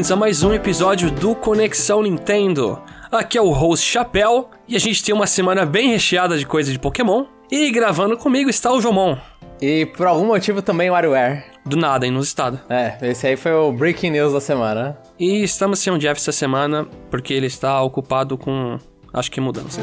bem-vindos a mais um episódio do Conexão Nintendo. Aqui é o host Chapéu e a gente tem uma semana bem recheada de coisa de Pokémon. E gravando comigo está o Jomon. E por algum motivo também o WarioWare. Do nada, inusitado. É, esse aí foi o Breaking News da semana. E estamos sem o Jeff essa semana porque ele está ocupado com, acho que mudança.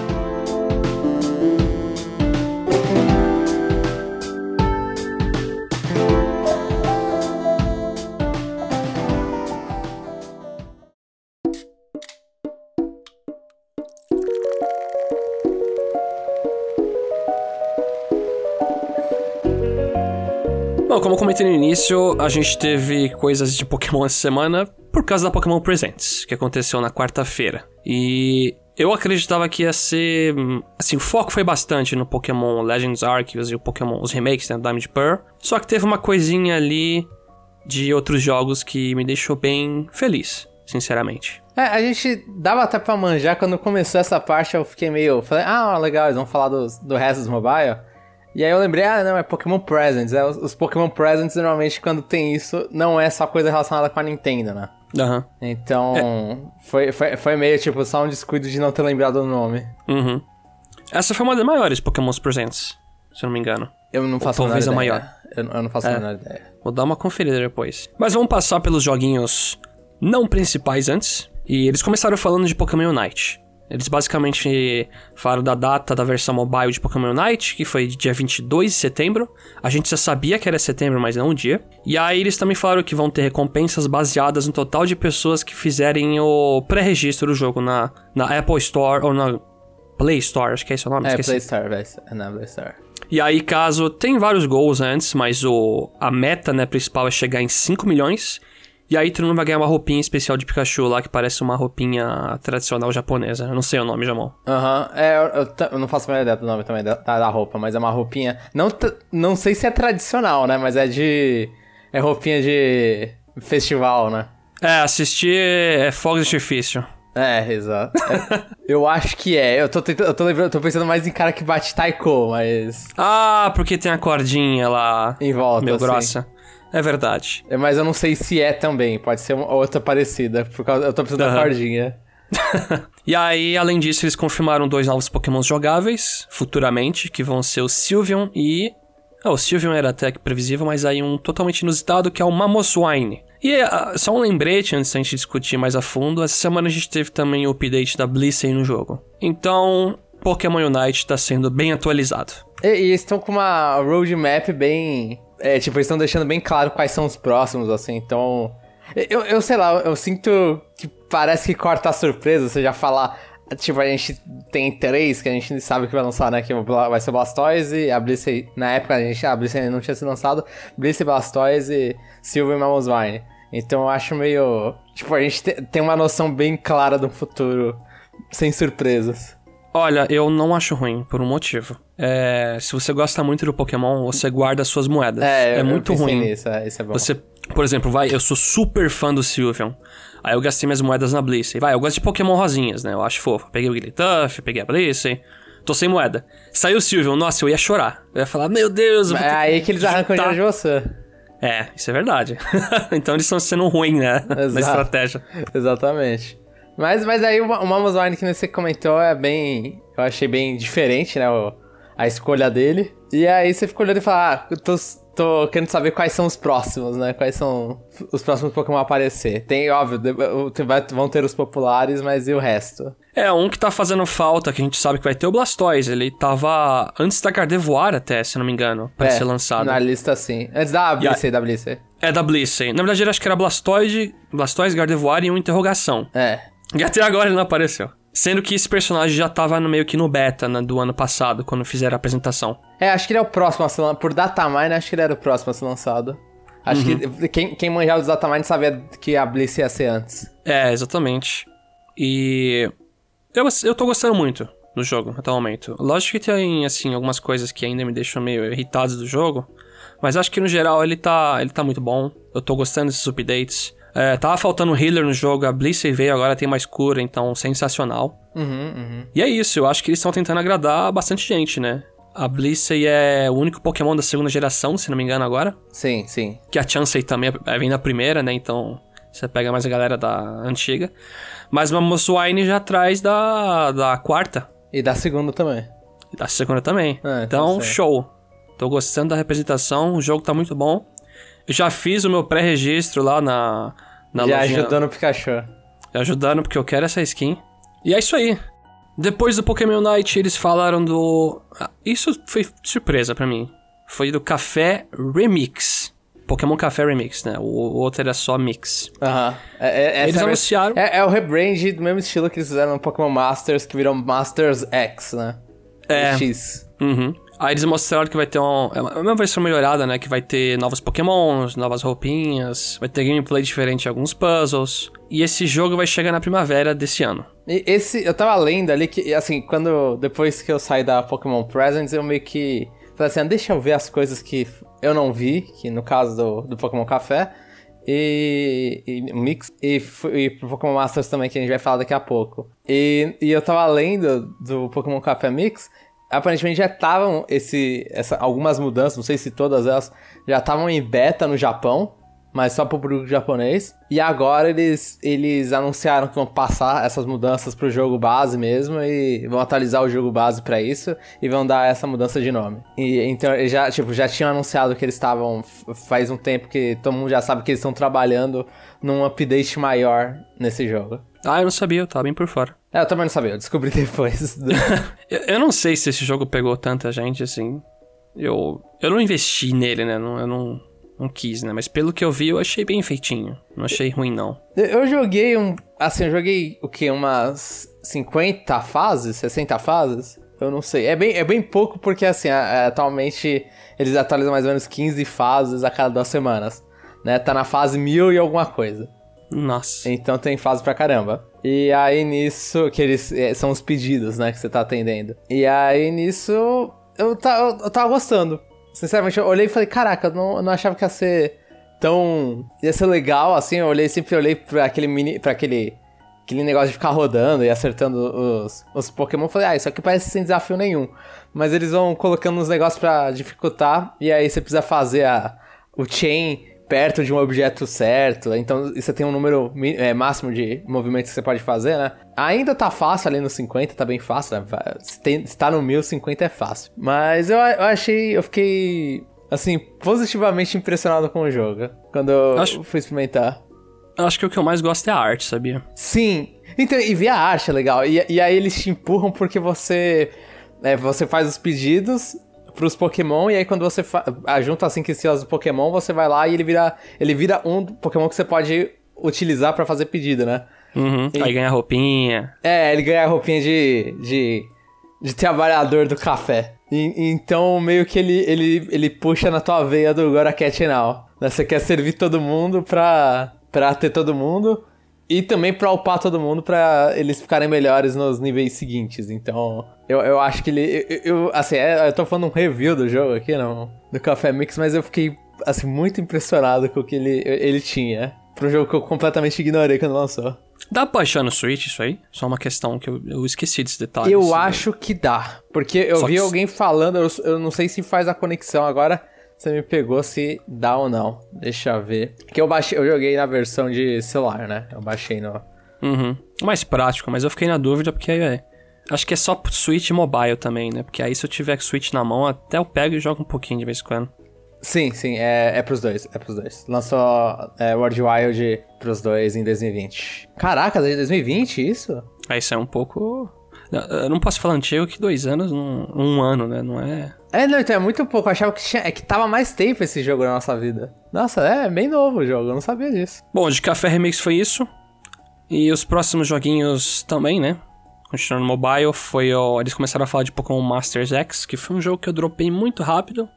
Comentei no início, a gente teve coisas de Pokémon essa semana por causa da Pokémon Presents, que aconteceu na quarta-feira. E eu acreditava que ia ser. Assim, o foco foi bastante no Pokémon Legends Arceus e o Pokémon, os remakes, né? Diamond Pearl. Só que teve uma coisinha ali de outros jogos que me deixou bem feliz, sinceramente. É, a gente dava até pra manjar quando começou essa parte, eu fiquei meio. Falei, ah, legal, eles vão falar do, do resto dos mobile. E aí eu lembrei, ah, não, é Pokémon Presents. É, os, os Pokémon Presents, normalmente, quando tem isso, não é só coisa relacionada com a Nintendo, né? Aham. Então, É. foi, foi, foi meio, tipo, só um descuido de não ter lembrado o nome. Uhum. Essa foi uma das maiores Pokémon Presents, se eu não me engano. Eu não faço Ou talvez a a maior. Eu, eu não faço a É. menor ideia. Vou dar uma conferida depois. Mas vamos passar pelos joguinhos não principais antes. E eles começaram falando de Pokémon Unite. Eles basicamente falaram da data da versão mobile de Pokémon Unite, que foi dia 22 de setembro. A gente já sabia que era setembro, mas não o dia. E aí eles também falaram que vão ter recompensas baseadas no total de pessoas que fizerem o pré-registro do jogo na, na Apple Store ou na Play Store, acho que é esse o nome, É, esqueci. Playstar, velho. É na Playstar. E aí, caso. Tem vários gols antes, mas o a meta né, principal é chegar em 5 milhões. E aí todo mundo vai ganhar uma roupinha especial de Pikachu lá, que parece uma roupinha tradicional japonesa. Eu não sei o nome, Jamon. Aham, é, eu, eu eu não faço a menor ideia do nome também da, da, roupa, mas é uma roupinha. Não, não sei se é tradicional, né? Mas é de. É roupinha de festival, né? É, assistir é fogos de artifício. É, exato. É, eu acho que é. Eu tô, tentando, eu tô, lembrando, tô pensando mais em cara que bate taiko, mas. Ah, porque tem a cordinha lá. Em volta. meio assim. grossa. É verdade. É, Mas eu não sei se é também. Pode ser uma outra parecida. Por causa, eu tô precisando da Aham. cordinha. E aí, além disso, eles confirmaram dois novos Pokémon jogáveis futuramente, que vão ser o Sylveon e. Ah, o Sylveon era até que previsível, mas aí um totalmente inusitado que é o Mamoswine. E ah, só um lembrete antes da gente discutir mais a fundo: essa semana a gente teve também o update da Blissey no jogo. Então, Pokémon Unite tá sendo bem atualizado. E, e eles estão com uma roadmap bem. É, tipo, eles estão deixando bem claro quais são os próximos, assim, então. Eu, eu sei lá, eu sinto que parece que corta a surpresa, você já falar. Tipo, a gente tem três que a gente sabe que vai lançar, né? Que vai ser Blastoise, a Blissey. Na época a gente. A Blissey ainda não tinha sido lançado. Blissey, Blastoise, Silver e Mamosvine. Então eu acho meio. Tipo, a gente te- tem uma noção bem clara do futuro, sem surpresas. Olha, eu não acho ruim, por um motivo. É, se você gosta muito do Pokémon, você guarda suas moedas. É, eu- eu muito pensei ruim. Nisso, é, isso é bom. Você, por exemplo, vai, eu sou super fã do Sylveon. Aí eu gastei minhas moedas na Blissey. Vai, eu gosto de Pokémon rosinhas, né? Eu acho fofo. Peguei o Wigglytuff, peguei a Blissey. Tô sem moeda. Saiu o Sylveon, nossa, eu ia chorar. Eu ia falar, meu Deus, eu É aí que eles arrancam dinheiro de você. É, isso é verdade. então eles estão sendo ruim, né? Na Exato. estratégia. Exatamente. Mas, mas aí o, o Mamoswine que você comentou é bem. Eu achei bem diferente, né? o- a escolha dele. E aí você ficou olhando e falou: Ah, eu tô, tô querendo saber quais são os próximos, né? Quais são os próximos Pokémon a aparecer. Tem, óbvio, vão ter os populares, mas e o resto? É, um que tá fazendo falta, que a gente sabe que vai ter o Blastoise. Ele tava antes da Gardevoir até, se não me engano, pra É, ser lançado. Na lista, sim. Antes da Blissey, da Blissey. É da Blissey. Na verdade, eu acho que era Blastoise, Blastoise, Gardevoir e uma interrogação. É. E até agora ele não apareceu. Sendo que esse personagem já tava no meio que no beta né, do ano passado, quando fizeram a apresentação. É, acho que ele é o próximo a ser lançado. Por datamine, acho que ele era o próximo a ser lançado. Acho Uhum. que quem, quem manjava os datamine sabia que a Blissey ia ser antes. É, exatamente. E. Eu, eu tô gostando muito do jogo até o momento. Lógico que tem, assim, algumas coisas que ainda me deixam meio irritados do jogo. Mas acho que no geral ele tá, ele tá muito bom. Eu tô gostando desses updates. É, tava faltando healer no jogo, a Blissey veio, agora tem mais cura, então sensacional. Uhum, uhum. E é isso, eu acho que eles estão tentando agradar bastante gente, né? A Blissey é o único Pokémon da segunda geração, se não me engano agora. Sim, sim. Que a Chansey também é- vem da primeira, né? Então Você pega mais a galera da antiga. Mas Mammoth Wine já traz da, da quarta. E da segunda também. E da segunda também. Ah, então show. Tô gostando da representação, o jogo tá muito bom. Eu já fiz o meu pré-registro lá na, na Já lojinha. ajudando o Pikachu. ajudando porque eu quero essa skin. E é isso aí. Depois do Pokémon Night, eles falaram do. Ah, Isso foi surpresa pra mim. Foi do Café Remix. Pokémon Café Remix, né? O, o outro era só Mix. Aham. É, é, essa Eles é anunciaram- É, é o rebrand do mesmo estilo que eles fizeram no Pokémon Masters, que virou Masters X, né? É. X. Uhum. Aí eles mostraram que vai ter um, é uma é uma versão melhorada, né? Que vai ter novos Pokémons, novas roupinhas, vai ter gameplay diferente em alguns puzzles. E esse jogo vai chegar na primavera desse ano. E esse, eu tava lendo ali que, assim, quando, depois que eu saí da Pokémon Presents, eu meio que falei assim, ah, deixa eu ver as coisas que eu não vi, que no caso do, do Pokémon Café, e, e Mix, e, e Pokémon Masters também, que a gente vai falar daqui a pouco. E, e eu tava lendo do Pokémon Café Mix, aparentemente já estavam esse, essa, algumas mudanças, não sei se todas elas, já estavam em beta no Japão, mas só pro público japonês. E agora eles, eles anunciaram que vão passar essas mudanças pro jogo base mesmo e vão atualizar o jogo base pra isso e vão dar essa mudança de nome. E então eles já, tipo, já tinham anunciado que eles estavam faz um tempo que todo mundo já sabe que eles estão trabalhando num update maior nesse jogo. Ah, eu não sabia, eu tava bem por fora. É, eu também não sabia, eu descobri depois. Eu, eu não sei se esse jogo pegou tanta gente assim. Eu, eu não investi nele, né? Não, eu não, não quis, né? Mas pelo que eu vi, eu achei bem feitinho. Não achei ruim, não. Eu- joguei um. Assim, eu joguei o quê? Umas 50 fases? 60 fases? Eu não sei. É bem, é bem pouco porque, assim, a- atualmente eles atualizam mais ou menos 15 fases a cada duas semanas. Né? Tá na fase mil e alguma coisa. Nossa. Então tem fase pra caramba. E aí nisso, que eles é, são os pedidos, né, que você tá atendendo. E aí nisso, eu, tá, eu, eu tava gostando. Sinceramente, eu olhei e falei, caraca, eu não, não achava que ia ser tão. ia ser legal assim. Eu olhei, sempre olhei pra aquele mini. pra aquele. Aquele negócio de ficar rodando e acertando os, os Pokémon. Eu falei, ah, isso aqui parece sem desafio nenhum. Mas eles vão colocando uns negócios pra dificultar. E aí você precisa fazer a, o chain perto de um objeto certo. Então você tem um número é, máximo de movimentos que você pode fazer, né? Ainda tá fácil ali no 50, tá bem fácil. Né? Se, tem, se tá no 1000, 50 é fácil. Mas eu, eu achei. Eu fiquei. Assim, positivamente impressionado com o jogo. Quando eu Acho- fui experimentar. Eu acho que o que eu mais gosto é a arte, sabia? Sim. Então, e ver a arte é legal. E, e aí eles te empurram porque você. é, você faz os pedidos pros Pokémon, e aí quando você ah, junta as 5 estrelas do Pokémon, você vai lá e ele vira. Ele vira um Pokémon que você pode utilizar pra fazer pedido, né? Uhum. Aí ganha roupinha. É, ele ganha a roupinha de. de. de trabalhador do café. E- então, meio que ele, ele, ele puxa na tua veia do Gora Cat Now. né? Você quer servir todo mundo pra, pra ter todo mundo. E também pra upar todo mundo pra eles ficarem melhores nos níveis seguintes. Então, eu, eu acho que ele. Eu, eu- assim, é, eu tô falando um review do jogo aqui, não, do Café Mix, mas eu fiquei, assim, muito impressionado com o que ele, ele tinha. Pro jogo que eu completamente ignorei quando lançou. Dá pra baixar no Switch isso aí? Só uma questão que eu, eu esqueci desse detalhe. Eu assim. acho que dá. Porque eu Só vi que- alguém falando, eu, eu não sei se faz a conexão agora. Você me pegou se dá ou não. Deixa eu ver. Que eu baixei, eu joguei na versão de celular, né? Eu baixei no. Uhum. Mais prático, mas eu fiquei na dúvida porque é, acho que é só Switch mobile também, né? Porque aí se eu tiver Switch na mão, até eu pego e jogo um pouquinho de vez em quando. Sim, sim, é, é pros dois, é pros dois. Lançou é, World Wild pros dois em 2020. Caraca, desde 2020 isso? Aí isso é um pouco. Eu não posso falar antigo que dois anos, um, um ano, né? Não é. É, não, então é muito pouco. Eu achava que, tinha, é que tava mais tempo esse jogo na nossa vida. Nossa, é bem novo o jogo, eu não sabia disso. Bom, de Café Remix foi isso. E os próximos joguinhos também, né? Continuando no mobile, foi o... Eles começaram a falar de Pokémon Masters X, que foi um jogo que eu dropei muito rápido.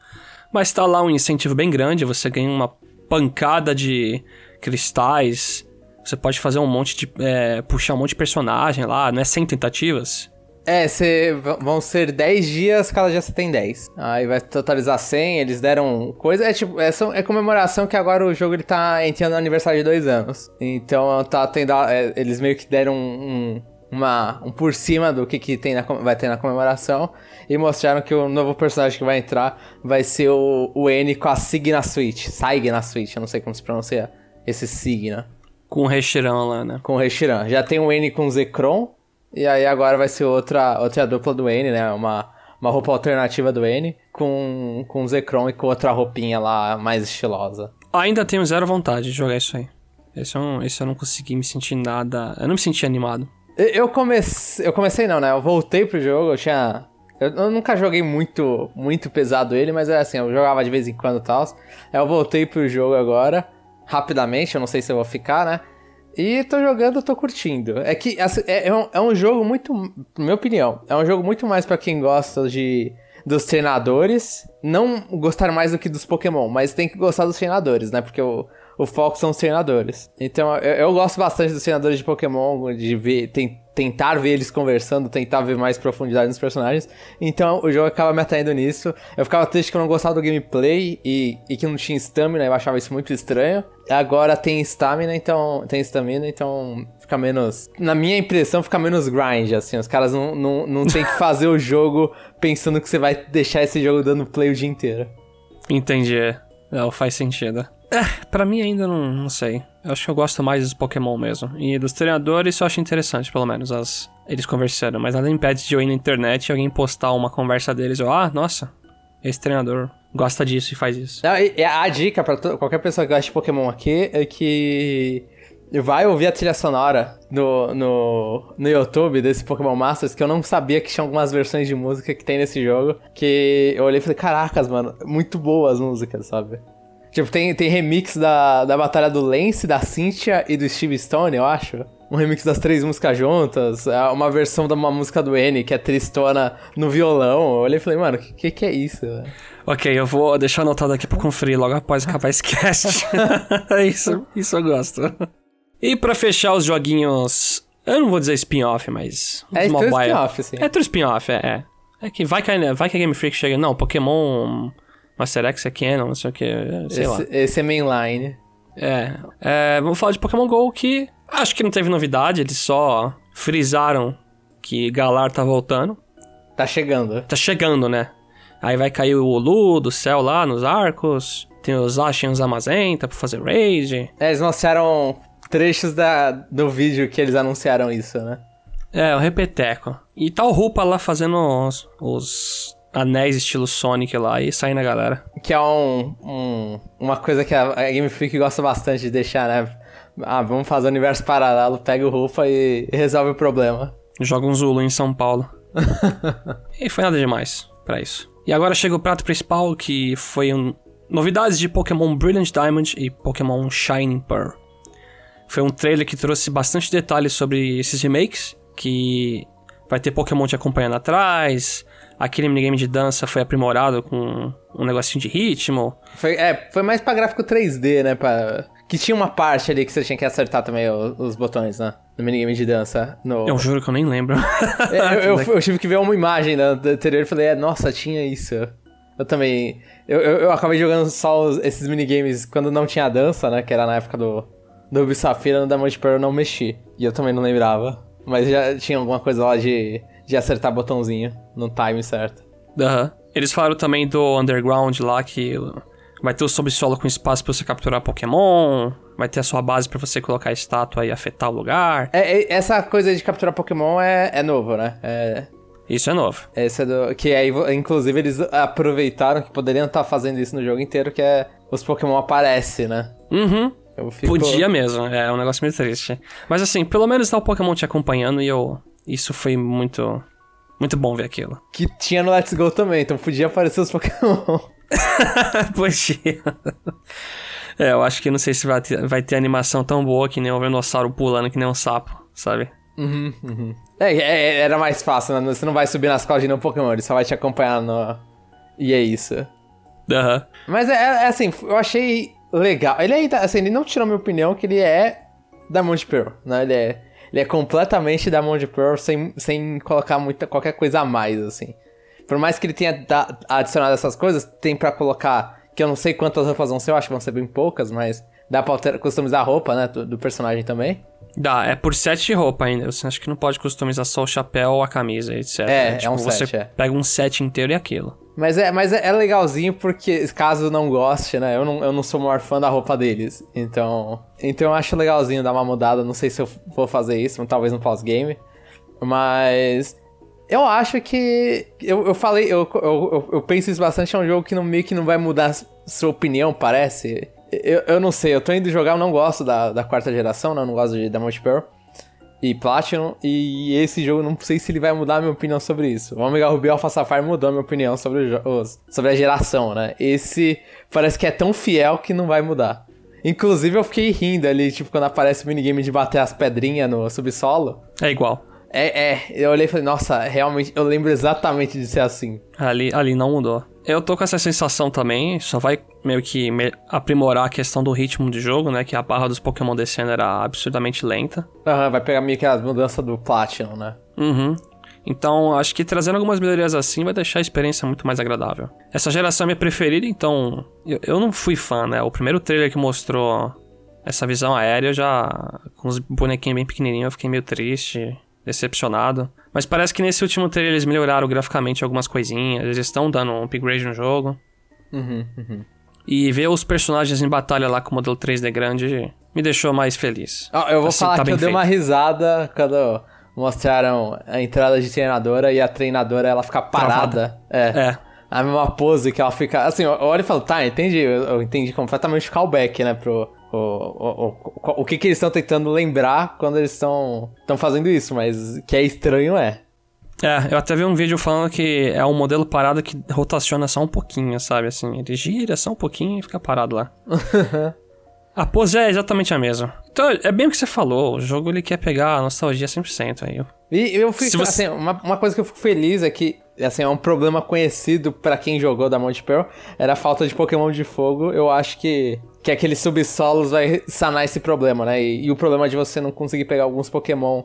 Mas tá lá um incentivo bem grande, você ganha uma pancada de cristais. Você pode fazer um monte de. é, puxar um monte de personagem lá, não é 100 tentativas? É, cê, vão ser 10 dias, cada dia você tem 10. Aí vai totalizar 100, eles deram coisa. É tipo, é, é comemoração que agora o jogo ele tá entrando no aniversário de dois anos. Então tá tendo. é, eles meio que deram um, uma, um por cima do que, que tem na, vai ter na comemoração. E mostraram que o novo personagem que vai entrar vai ser o, o N com a Sig na Switch. Saig na Switch, eu não sei como se pronuncia esse Sig, né? Com o Reshiram lá, né? Com o Reshiram. Já tem o N com o Zekrom, e aí agora vai ser outra, outra dupla do N, né? Uma, uma roupa alternativa do N, com, com o Zekrom e com outra roupinha lá mais estilosa. Ainda tenho zero vontade de jogar isso aí. Esse eu, não, esse eu não consegui me sentir nada. Eu não me senti animado. Eu comecei. Eu comecei não, né? Eu voltei pro jogo, eu tinha. Eu, nunca joguei muito, muito pesado ele, mas é assim, eu jogava de vez em quando e tal. Eu voltei pro jogo agora, rapidamente, eu não sei se eu vou ficar, né? E tô jogando, tô curtindo. É que assim, é, é, um, é um jogo muito. Na minha opinião, é um jogo muito mais para quem gosta de dos treinadores. Não gostar mais do que dos Pokémon, mas tem que gostar dos treinadores, né? Porque o, o foco são os treinadores. Então eu, eu gosto bastante dos treinadores de Pokémon, de ver, tem, tentar ver eles conversando, tentar ver mais profundidade nos personagens. Então o jogo acaba me atraindo nisso. Eu ficava triste que eu não gostava do gameplay e, e que não tinha stamina, eu achava isso muito estranho. Agora tem stamina, então. Tem stamina, então fica menos. Na minha impressão, fica menos grind, assim. Os caras não, não, não tem que fazer o jogo pensando que você vai deixar esse jogo dando play o dia inteiro. Entendi. Não, faz sentido. É, pra mim ainda não, não sei. Eu acho que eu gosto mais dos Pokémon mesmo. E dos treinadores eu acho interessante, pelo menos, as, eles conversando. Mas nada impede de eu ir na internet e alguém postar uma conversa deles. Eu, ah, nossa, esse treinador gosta disso e faz isso. a dica pra qualquer pessoa que gosta de Pokémon aqui é que vai ouvir a trilha sonora no, no, no YouTube desse Pokémon Masters, que eu não sabia que tinha algumas versões de música que tem nesse jogo, que eu olhei e falei, caracas, mano, muito boas as músicas, sabe? Tipo, tem, tem remix da, da batalha do Lance, da Cynthia e do Steve Stone, eu acho. Um remix das três músicas juntas. É uma versão de uma música do N, que é tristona no violão. Eu olhei e falei, mano, o que, que é isso? Ok, eu vou deixar anotado aqui pra conferir logo após acabar esse cast. isso, isso eu gosto. E pra fechar os joguinhos. Eu não vou dizer spin-off, mas. É mobile. spin-off, sim. É tudo spin-off, é, é. É que vai que, vai que a Game Freak chega. Não, Pokémon Master X é canon, não sei o que, sei esse, lá. Esse é mainline. É, é, vamos falar de Pokémon GO que acho que não teve novidade, eles só frisaram que Galar tá voltando. Tá chegando. Tá chegando, né? Aí vai cair o Lu do céu lá nos arcos. Tem os Ashen e os Amazenta pra fazer raid. É, eles anunciaram trechos da, do vídeo que eles anunciaram isso, né? É, o Repeteco. E tá o Rupa lá fazendo os, os anéis estilo Sonic lá e sair na galera. Que é um, um, uma coisa que a, Game Freak gosta bastante de deixar, né? Ah, vamos fazer o universo paralelo, pega o Rufa e resolve o problema. Joga um Zulu em São Paulo. e foi nada demais para isso. E agora chega o prato principal, que foi um... novidades de Pokémon Brilliant Diamond e Pokémon Shining Pearl. Foi um trailer que trouxe bastante detalhes sobre esses remakes, que vai ter Pokémon te acompanhando atrás, aquele minigame de dança foi aprimorado com um negocinho de ritmo. Foi, é, foi mais pra gráfico 3D, né? Pra... Que tinha uma parte ali que você tinha que acertar também os, os botões, né? No minigame de dança. No... Eu juro que eu nem lembro. é, eu, eu, eu, tive que ver uma imagem da, da anterior e falei, é, nossa, tinha isso. Eu também. Eu, eu, eu acabei jogando só os, esses minigames quando não tinha dança, né? Que era na época do, do Ubisoft, no Diamond Pearl eu não mexi. E eu também não lembrava. Mas já tinha alguma coisa lá de de acertar botãozinho no time certo. Aham. Uhum. Eles falaram também do Underground lá, que vai ter o subsolo com espaço para você capturar Pokémon, vai ter a sua base para você colocar a estátua e afetar o lugar. É, é, essa coisa de capturar Pokémon é, é novo, né? É... Isso é novo. Esse é do. Que aí, inclusive, eles aproveitaram que poderiam estar fazendo isso no jogo inteiro, que é os Pokémon aparecem, né? Uhum. Fico... Podia mesmo, é um negócio meio triste. Mas assim, pelo menos tá o Pokémon te acompanhando e eu isso foi muito. Muito bom ver aquilo. Que tinha no Let's Go também, então podia aparecer os Pokémon. podia. É, eu acho que não sei se vai ter, vai ter animação tão boa que nem um venossauro pulando que nem um sapo, sabe? Uhum, uhum. É, é, era mais fácil, né? Você não vai subir nas costas de nenhum Pokémon, ele só vai te acompanhar no. E é isso. Aham. Uhum. Mas é, é, assim, eu achei legal. Ele aí, assim, ele não tirou minha opinião que ele é da Monte Pearl, né? Ele é ele é completamente da mão de Pearl sem, sem colocar muita, qualquer coisa a mais, assim. Por mais que ele tenha da, adicionado essas coisas, tem para colocar, que eu não sei quantas roupas vão ser, eu acho que vão ser bem poucas, mas dá pra alter, customizar a roupa, né, do, do, personagem também. Dá, é por set de roupa ainda. Você acha que não pode customizar só o chapéu, a camisa, etc. É, tipo, é um set, você é. pega um set inteiro e aquilo. Mas é, mas é, é legalzinho porque, caso não goste, né? Eu não, eu não sou o maior fã da roupa deles. Então. Então eu acho legalzinho dar uma mudada. Não sei se eu vou fazer isso, talvez no pós-game. Mas. Eu acho que. Eu, eu falei, eu, eu, eu, penso isso bastante. É um jogo que no meio que não vai mudar sua opinião, parece. Eu, eu não sei, eu tô indo jogar, eu não gosto da, da quarta geração, né? Eu não gosto de, da Multiplayer e Platinum, e esse jogo não sei se ele vai mudar a minha opinião sobre isso. O Omega Ruby Alpha Sapphire mudou a minha opinião sobre, sobre a geração, né? Esse parece que é tão fiel que não vai mudar. Inclusive eu fiquei rindo ali, tipo, quando aparece o minigame de bater as pedrinhas no subsolo. É igual. É, é, eu olhei e falei, nossa, realmente, eu lembro exatamente de ser assim. Ali, ali não mudou. Eu tô com essa sensação também, só vai meio que me aprimorar a questão do ritmo de jogo, né? Que a barra dos Pokémon descendo era absurdamente lenta. Aham, uhum, vai pegar meio que a mudança do Platinum, né? Uhum. Então, acho que trazendo algumas melhorias assim vai deixar a experiência muito mais agradável. Essa geração é minha preferida, então. Eu, eu não fui fã, né? O primeiro trailer que mostrou essa visão aérea, já. Com os bonequinhos bem pequenininhos, eu fiquei meio triste decepcionado. Mas parece que nesse último trailer eles melhoraram graficamente algumas coisinhas, eles estão dando um upgrade no jogo. Uhum, uhum. E ver os personagens em batalha lá com o modelo 3D grande me deixou mais feliz. Oh, eu vou assim, falar tá que eu feito. dei uma risada quando mostraram a entrada de treinadora e a treinadora ela fica parada. É. é. A mesma pose que ela fica. Assim, eu olho e falo, tá, entendi. Eu entendi completamente o callback, né, pro, o, o, o, o que, que eles estão tentando lembrar quando eles estão fazendo isso, mas que é estranho é. É, eu até vi um vídeo falando que é um modelo parado que rotaciona só um pouquinho, sabe? Assim, ele gira só um pouquinho e fica parado lá. a pose é exatamente a mesma. Então, é bem o que você falou, o jogo ele quer pegar a nostalgia 100% aí. E eu fico, você... assim, uma, uma coisa que eu fico feliz é que assim, é um problema conhecido para quem jogou da Monte Pearl, era a falta de Pokémon de fogo. Eu acho que que aqueles subsolos vai sanar esse problema, né? E, e, o problema de você não conseguir pegar alguns Pokémon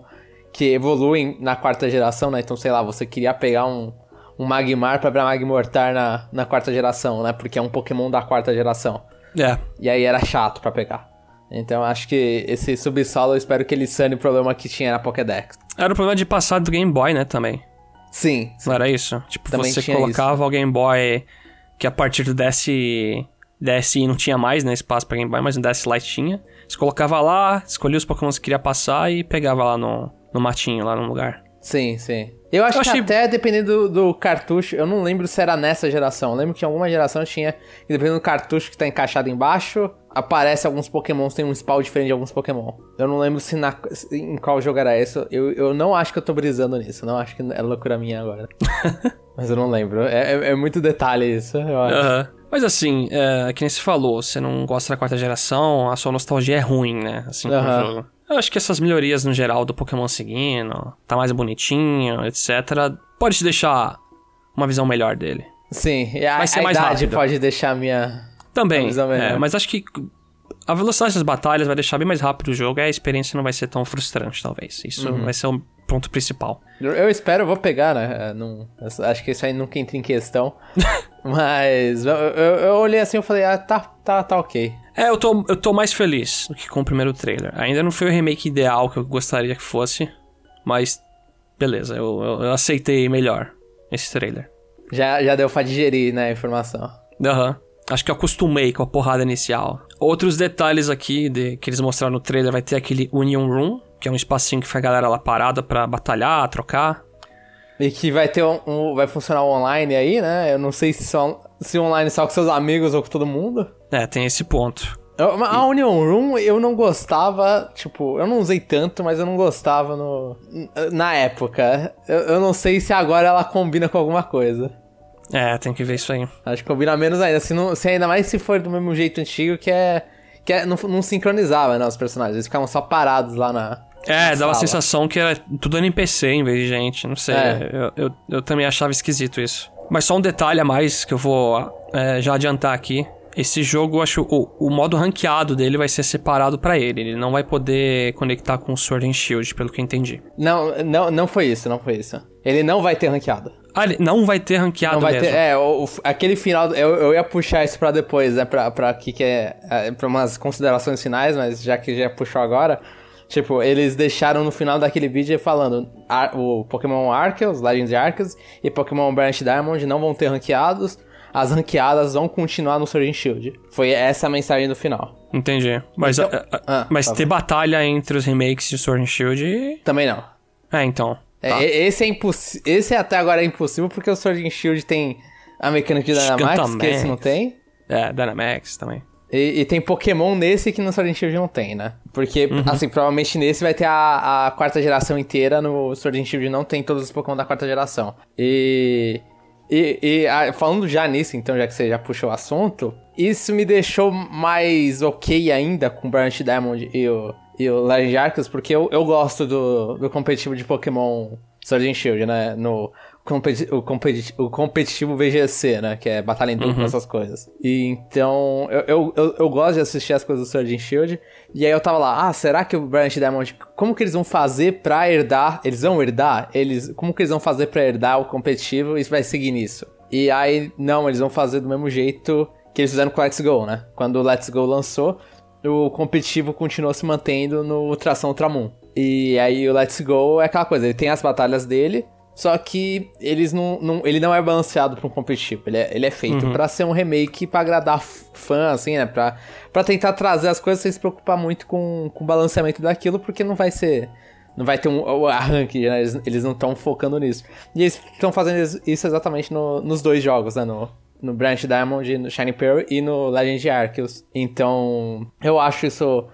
que evoluem na quarta geração, né? Então, sei lá, você queria pegar um, um Magmar pra virar Magmortar na, na quarta geração, né? Porque é um Pokémon da quarta geração. É. E aí era chato para pegar. Então acho que esse subsolo eu espero que ele sane o problema que tinha na Pokédex. Era o problema de passar do Game Boy, né, também. Sim. sim. Não era isso? Tipo, Também você colocava isso. o Game Boy que a partir do DS DSi não tinha mais, né, espaço pra Game Boy, mas no DS Lite tinha. Você colocava lá, escolhia os Pokémon que queria passar e pegava lá no, no matinho, lá no lugar. Sim, sim. Eu acho eu que achei... até dependendo do, do, cartucho, eu não lembro se era nessa geração. Eu lembro que em alguma geração tinha, e dependendo do cartucho que tá encaixado embaixo, aparece alguns Pokémon, tem um spawn diferente de alguns Pokémon. Eu não lembro se na, em qual jogo era isso. Eu, eu não acho que eu tô brisando nisso, não acho que é loucura minha agora. Mas eu não lembro. É, é, é muito detalhe isso, eu acho. Uhum. Mas assim, é, que nem se falou, você não gosta da quarta geração, a sua nostalgia é ruim, né? Assim, uhum. jogo. Eu acho que essas melhorias no geral do Pokémon seguindo, tá mais bonitinho, etc., pode te deixar uma visão melhor dele. Sim, e a, Vai ser a mais idade rápido. pode deixar a minha. Também, é, mas acho que a velocidade das batalhas vai deixar bem mais rápido o jogo e a experiência não vai ser tão frustrante, talvez. Isso uhum. vai ser o ponto principal. Eu espero, eu vou pegar, né? Não, acho que isso aí nunca entra em questão. Mas eu, eu, eu, olhei assim e falei, ah, tá, tá, tá ok. É, eu tô, eu tô mais feliz do que com o primeiro trailer. Ainda não foi o remake ideal que eu gostaria que fosse, mas beleza, eu, eu, eu aceitei melhor esse trailer. Já, já deu pra digerir, né, a informação. Aham. Uhum. Acho que eu acostumei com a porrada inicial. Outros detalhes aqui de, que eles mostraram no trailer vai ter aquele Union Room, que é um espacinho que fica a galera lá parada pra batalhar, trocar. E que vai ter um, um, vai funcionar online aí, né? Eu não sei se, só, se online só com seus amigos ou com todo mundo. É, tem esse ponto. Eu, a Union Room eu não gostava, tipo, eu não usei tanto, mas eu não gostava no, na época. Eu, eu não sei se agora ela combina com alguma coisa. É, tem que ver isso aí. Acho que combina menos ainda. Se, não, se ainda mais se for do mesmo jeito antigo, que é. Que é, não, não sincronizava, né, os personagens. Eles ficavam só parados lá na. É, dava a sensação que era tudo NPC em vez de gente. Não sei. É. Eu, eu, eu, também achava esquisito isso. Mas só um detalhe a mais que eu vou é, já adiantar aqui. Esse jogo, eu acho, o, o modo ranqueado dele vai ser separado para ele. Ele não vai poder conectar com o Sword and Shield, pelo que eu entendi. Não, não, não foi isso, não foi isso. Ele não vai ter ranqueado. Ah, ele não vai ter ranqueado não vai mesmo. Ter, é, o, o, aquele final, eu, eu ia puxar isso pra depois, né, pra, pra aqui que é, é, pra umas considerações finais, mas já que já puxou agora, Tipo, eles deixaram no final daquele vídeo falando Ar o Pokémon Arceus, Legends Arceus e Pokémon Branch Diamond não vão ter ranqueados, as ranqueadas vão continuar no Sword and Shield. Foi essa a mensagem do final. Entendi. Mas, Então- a- a- Ah, mas tá ter bom. batalha entre os remakes de Sword and Shield... Também não. É, então. É, Tá. e- Esse é impossível. Esse até agora é impossível porque o Sword and Shield tem a mecânica de Dynamax, que esse não tem. É, Dynamax também. E, e tem Pokémon nesse que no Sword and Shield não tem, né? Porque, Uhum. assim, provavelmente nesse vai ter a, a quarta geração inteira, no Sword and Shield não tem todos os Pokémon da quarta geração. E... E, e, ah, falando já nisso, então, já que você já puxou o assunto, isso me deixou mais ok ainda com o Branch Diamond e o, e o Legend Arceus, porque eu, eu gosto do, do competitivo de Pokémon Sword and Shield, né? No competi o, competi o competitivo VGC, né? Que é batalha em dupla, essas coisas. E então, eu, eu, eu, eu gosto de assistir as coisas do Sword and Shield. E aí eu tava lá, ah, será que o Branch Diamond, como que eles vão fazer pra herdar? Eles vão herdar? Eles, como que eles vão fazer pra herdar o competitivo e vai seguir nisso? E aí, não, eles vão fazer do mesmo jeito que eles fizeram com o Let's Go, né? Quando o Let's Go lançou, o competitivo continuou se mantendo no Ultração Ultramon. E aí o Let's Go é aquela coisa, ele tem as batalhas dele, só que eles não, não- ele não é balanceado pra um competitivo. Ele é, ele é feito pra ser um remake pra agradar fã, assim, né? Pra, pra tentar trazer as coisas sem se preocupar muito com, com o balanceamento daquilo, porque não vai ser. Não vai ter um o arranque, né? Eles, eles não estão focando nisso. E eles estão fazendo is- isso exatamente no- nos dois jogos, né? No, no Branch Diamond, no Shiny Pearl e no Legend Arceus. Então, eu acho isso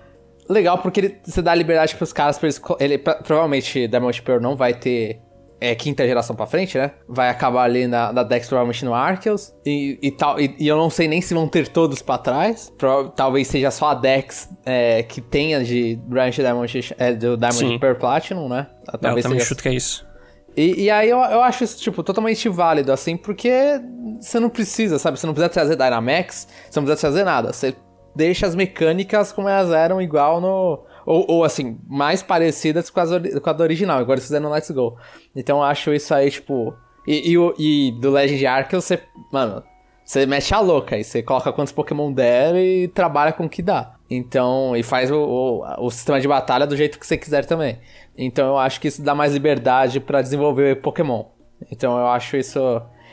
legal porque ele, você dá liberdade pros caras pra eles. Ele, pra- provavelmente Diamond Pearl não vai ter é, quinta geração pra frente, né? Vai acabar ali na, na Dex provavelmente no Arceus. E, e, tal, e, e eu não sei nem se vão ter todos pra trás. Pro- talvez seja só a Dex é, que tenha de Branch Diamond, é, do Diamond. Pearl Platinum, né? É, eu Talvez também seja chuto que é isso. e, e aí eu, eu acho isso, tipo, totalmente válido, assim, porque você não precisa, sabe? Você não precisa trazer Dynamax, você não precisa trazer nada. Você deixa as mecânicas como elas eram, igual no. Ou, ou assim, mais parecidas com, as, com a do original, igual eles fizeram Let's Go. Então eu acho isso aí, tipo. E, e, e do Legend Arceus, você. Mano, você mete a louca aí, você coloca quantos Pokémon der e trabalha com o que dá. Então, e faz o, o, o sistema de batalha do jeito que você quiser também. Então eu acho que isso dá mais liberdade pra desenvolver Pokémon. Então eu acho isso.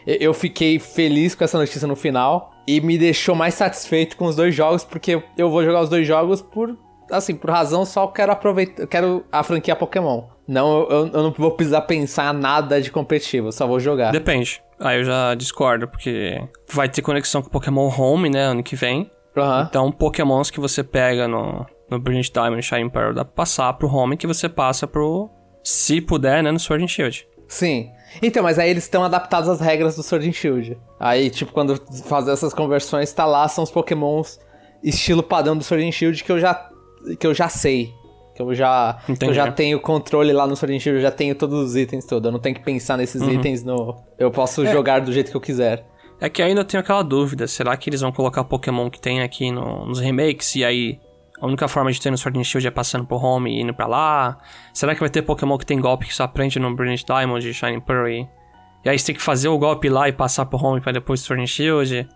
Eu fiquei feliz com essa notícia no final e me deixou mais satisfeito com os dois jogos, porque eu vou jogar os dois jogos por. Assim, por razão só quero aproveitar. Quero a franquia Pokémon. Não, eu, eu não vou precisar pensar nada de competitivo, eu só vou jogar. Depende. Aí eu já discordo, porque vai ter conexão com Pokémon Home, né, ano que vem. Aham. Então, Pokémons que você pega no, no Brilliant Diamond Shining Pearl dá pra passar pro Home que você passa pro... Se puder, né, no Sword and Shield. Sim. Então, mas aí eles estão adaptados às regras do Sword and Shield. Aí, tipo, quando fazer essas conversões, tá lá, são os pokémons estilo padrão do Sword and Shield que eu já, que eu já sei. Que eu já, que eu já tenho controle lá no Sword and Shield, eu já tenho todos os itens todos. Eu não tenho que pensar nesses itens no... Eu posso jogar do jeito que eu quiser. É que ainda tenho aquela dúvida, será que eles vão colocar Pokémon que tem aqui no- nos remakes e aí a única forma de ter no Sword and Shield é passando pro Home e indo pra lá? Será que vai ter Pokémon que tem golpe que só aprende no Brilliant Diamond e Shining Pearl e... E aí você tem que fazer o golpe lá e passar pro Home pra depois Sword and Shield?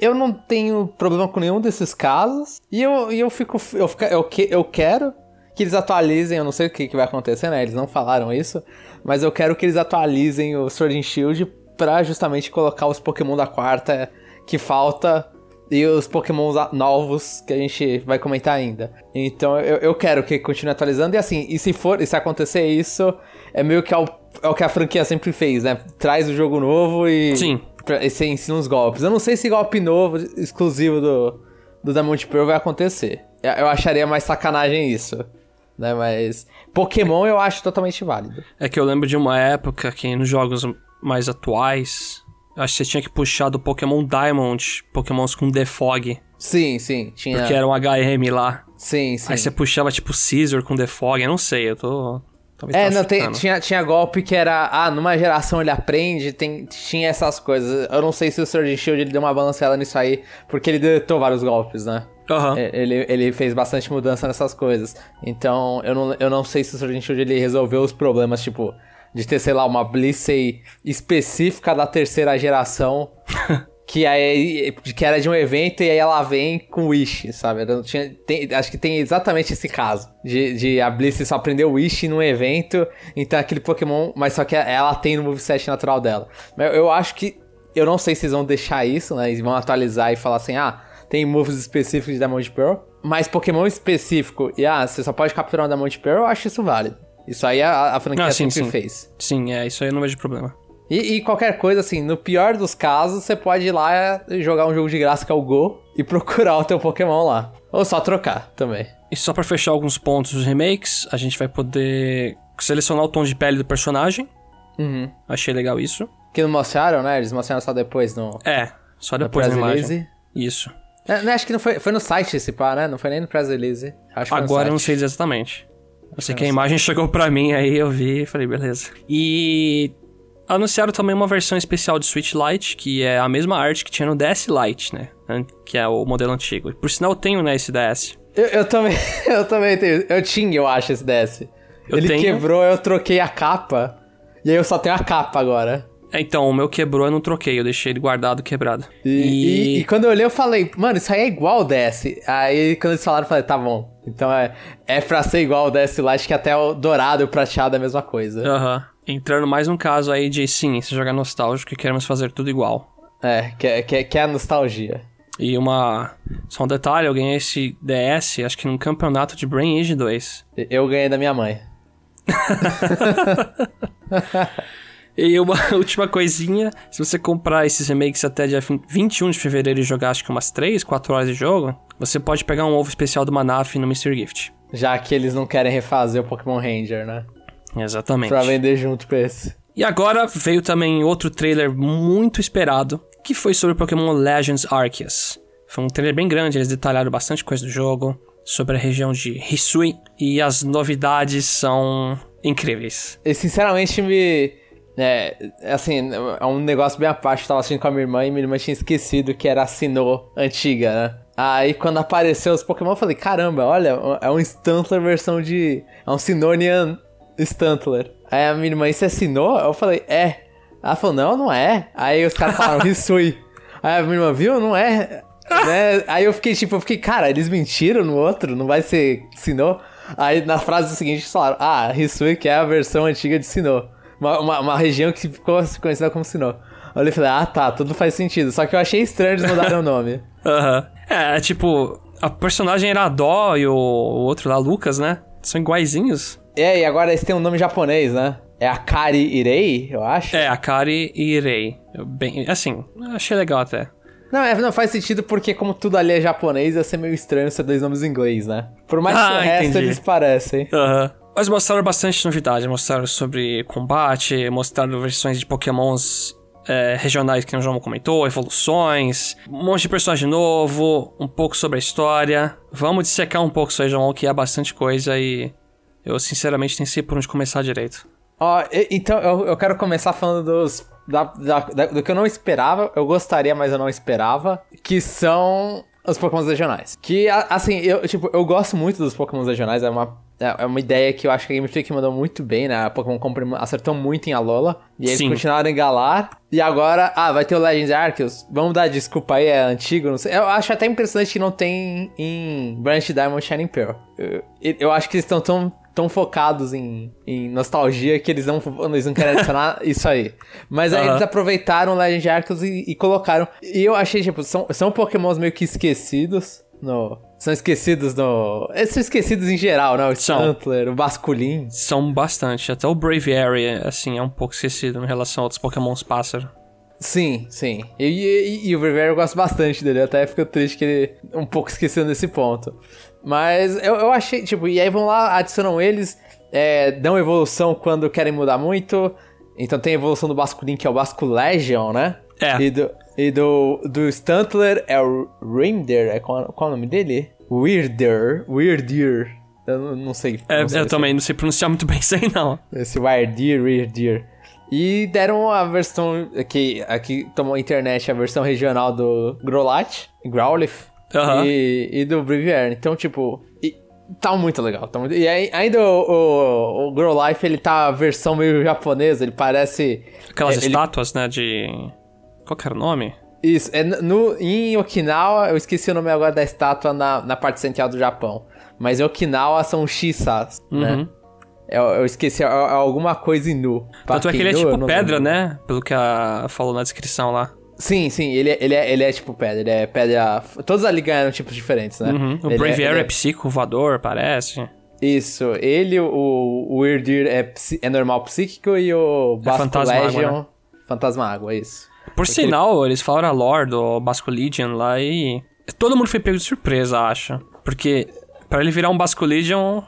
Eu não tenho problema com nenhum desses casos. E eu, e eu fico. Eu, fica- eu, que- eu quero que eles atualizem. Eu não sei o que, que vai acontecer, né? Eles não falaram isso. Mas eu quero que eles atualizem o Sword and Shield pra justamente colocar os Pokémon da quarta que falta. E os Pokémons a- novos que a gente vai comentar ainda. Então eu, eu quero que continue atualizando. E assim, e se for, e se acontecer isso, é meio que é o que a franquia sempre fez, né? Traz o jogo novo e. Sim. Pra- você ensina uns golpes. Eu não sei se golpe novo, exclusivo do, do Diamond Pearl vai acontecer. Eu, acharia mais sacanagem isso. Né, mas Pokémon eu acho totalmente válido. É que eu lembro de uma época que nos jogos mais atuais, eu acho que você tinha que puxar do Pokémon Diamond, Pokémons com Defog, Sim, sim, tinha. porque era um HM lá. Sim, sim. Aí você puxava tipo Caesar com Defog, eu não sei, eu tô... Talvez É, tô não, tem- tinha, tinha golpe que era, ah, numa geração ele aprende, tem, tinha essas coisas. Eu não sei se o and Shield ele deu uma balanceada nisso aí, porque ele deletou vários golpes, né? É, Ele, ele fez bastante mudança nessas coisas. Então, eu não, eu não sei se o and Shield ele resolveu os problemas, tipo, de ter, sei lá, uma Blissey específica da terceira geração que aí que era de um evento e aí ela vem com Wish, sabe? Eu tinha, tem, acho que tem exatamente esse caso de, de a Bliss só aprendeu Wish num evento, então aquele Pokémon, mas só que ela tem no moveset natural dela. Eu, eu acho que eu não sei se eles vão deixar isso, né? Eles vão atualizar e falar assim: "Ah, tem moves específicos de Diamond Pearl", mas Pokémon específico e ah, você só pode capturar um Diamond Pearl, eu acho isso válido. Isso aí a, a franquia ah, sim, sempre sim. fez. Sim, é, isso aí eu não vejo problema. E, e, qualquer coisa, assim, no pior dos casos, você pode ir lá jogar um jogo de graça que é o Go e procurar o teu Pokémon lá. Ou só trocar também. E só para fechar alguns pontos dos remakes, a gente vai poder selecionar o tom de pele do personagem. Uhum. Achei legal isso. Que não mostraram, né? Eles mostraram só depois no... É, só depois na imagem. Isso. É, acho que não foi, foi no site esse pá, né? Não foi nem no press release. Acho Agora eu não sei exatamente. Eu sei que a imagem chegou pra mim, aí eu vi e falei, beleza. E anunciaram também uma versão especial de Switch Lite, que é a mesma arte que tinha no DS Lite, né? Que é o modelo antigo. Por sinal, eu tenho, né, esse DS. Eu, eu também, eu também tenho. Eu tinha, eu acho, esse DS. Eu Ele tenho... quebrou, eu troquei a capa. E aí eu só tenho a capa agora. É, então, o meu quebrou, eu não troquei, eu deixei ele guardado quebrado. E, e... e, e quando eu olhei, eu falei, mano, isso aí é igual o DS. Aí quando eles falaram, eu falei, tá bom. Então é, é pra ser igual o DS Lite, que até o dourado e o prateado é a mesma coisa. Aham. Uhum. Entrando mais um caso aí de sim, se jogar nostálgico e queremos fazer tudo igual. É, que, que, que é a nostalgia. E uma. Só um detalhe, eu ganhei esse DS, acho que num campeonato de Brain Age 2. Eu ganhei da minha mãe. e uma última coisinha, se você comprar esses remakes até dia 21 de fevereiro e jogar acho que umas 3, 4 horas de jogo, você pode pegar um ovo especial do Manaf no Mr. Gift. Já que eles não querem refazer o Pokémon Ranger, né? Exatamente. Pra vender junto com esse. E agora veio também outro trailer muito esperado, que foi sobre Pokémon Legends Arceus. Foi um trailer bem grande, eles detalharam bastante coisa do jogo, sobre a região de Hisui, e as novidades são incríveis. E sinceramente me. É, assim, é um negócio bem à parte, eu tava assistindo com a minha irmã e minha irmã tinha esquecido que era a Sinnoh antiga, né? Aí quando apareceu os Pokémon eu falei, caramba, olha, é um Stantler versão de... É um Sinonian Stantler. Aí a minha irmã, isso é Sinnoh? Eu falei, é. Ela falou, não, não é. Aí os caras falaram, Hisui. Aí a minha irmã, viu? Não é. Né? Aí eu fiquei tipo, eu fiquei, cara, eles mentiram no outro, não vai ser Sinnoh? Aí na frase seguinte eles falaram, ah, Hisui que é a versão antiga de Sinnoh. Uma, uma, uma região que ficou conhecida como Sinnoh. Aí eu falei, ah tá, tudo faz sentido. Só que eu achei estranho eles mudarem o nome. Aham. Uhum. É, tipo, a personagem era a Dó e o, o outro lá, Lucas, né? São iguaizinhos. É, e agora esse tem um nome japonês, né? É Akari Irei, eu acho. É, Akari Irei. Bem, assim, achei legal até. Não, é, não faz sentido porque como tudo ali é japonês, ia ser meio estranho ser dois nomes em inglês, né? Por mais ah, que o resto entendi. eles parecem. Aham. Uhum. Mas mostraram bastante novidade, mostraram sobre combate, mostraram versões de pokémons é, regionais que o João comentou, evoluções, um monte de personagem novo, um pouco sobre a história. Vamos dissecar um pouco isso aí, João, que é bastante coisa e eu, sinceramente, nem sei por onde começar direito. Ó, então eu, eu quero começar falando dos. Da, da, da, do que eu não esperava, eu gostaria, mas eu não esperava, que são os Pokémon regionais. Que, assim, eu, tipo, eu gosto muito dos Pokémon regionais, é uma, é uma ideia que eu acho que a Game Freak mandou muito bem, né? A Pokémon Company acertou muito em Alola, e eles Sim. continuaram em Galar, e agora, ah, vai ter o Legends Arceus, vamos dar desculpa aí, é antigo, não sei. Eu acho até impressionante que não tem em Branch Diamond Shining Pearl. Eu, eu acho que eles estão tão tão focados em, em nostalgia que eles não, eles não querem adicionar isso aí. Mas aí uhum. eles aproveitaram Legend Arceus e, e, colocaram. E eu achei, tipo, são, são pokémons meio que esquecidos no... São esquecidos no... São esquecidos em geral, né? O Stantler, o Basculin. São bastante. Até o Braviary, assim, é um pouco esquecido em relação a outros pokémons pássaro. Sim, sim. E, e, e o Braviary eu gosto bastante dele. Eu até fico triste que ele um pouco esquecendo desse ponto. Mas eu, eu achei, tipo, e aí vão lá, adicionam eles, é, dão evolução quando querem mudar muito. Então tem a evolução do Basculin, que é o Basco Legion, né? É. E do, e do, do Stuntler é o Reindeer, é qual, qual é o nome dele? Weirder, Weirdeer. Eu não, não sei. É, eu também não sei pronunciar muito bem isso aí, não. Esse Weirdeer, Weirdeer. E deram a versão aqui, aqui tomou a internet, a versão regional do Growlithe, Growlithe, Uhum. E, e do Breviary. Então, tipo, e, tá muito legal. Tá muito, e aí, ainda o, o, o Grow Life, ele tá a versão meio japonesa, ele parece... Aquelas é, estátuas, ele... né, de... Qual que era o nome? Isso, é no, em Okinawa, eu esqueci o nome agora da estátua na, na parte central do Japão. Mas em Okinawa são Shisas, né? Uhum. Eu, eu esqueci, é, é alguma coisa Inu. Tanto é que ele é tipo pedra, lembro. né? Pelo que a falou na descrição lá. Sim, sim, ele, é- ele, é, ele é tipo pedra, ele é pedra... Todos ali ganharam tipos diferentes, né? Uhum. O é- Braviary ele é, psíquico, voador, parece. Isso, ele, o, o Weirdir é, psi- é normal psíquico e o Basco fantasma água, Legion... né? Fantasma água, isso. Por sinal, eles falaram a lore do Basco Legion lá e... Todo mundo foi pego de surpresa, acho. Porque pra ele virar um Basco Legion,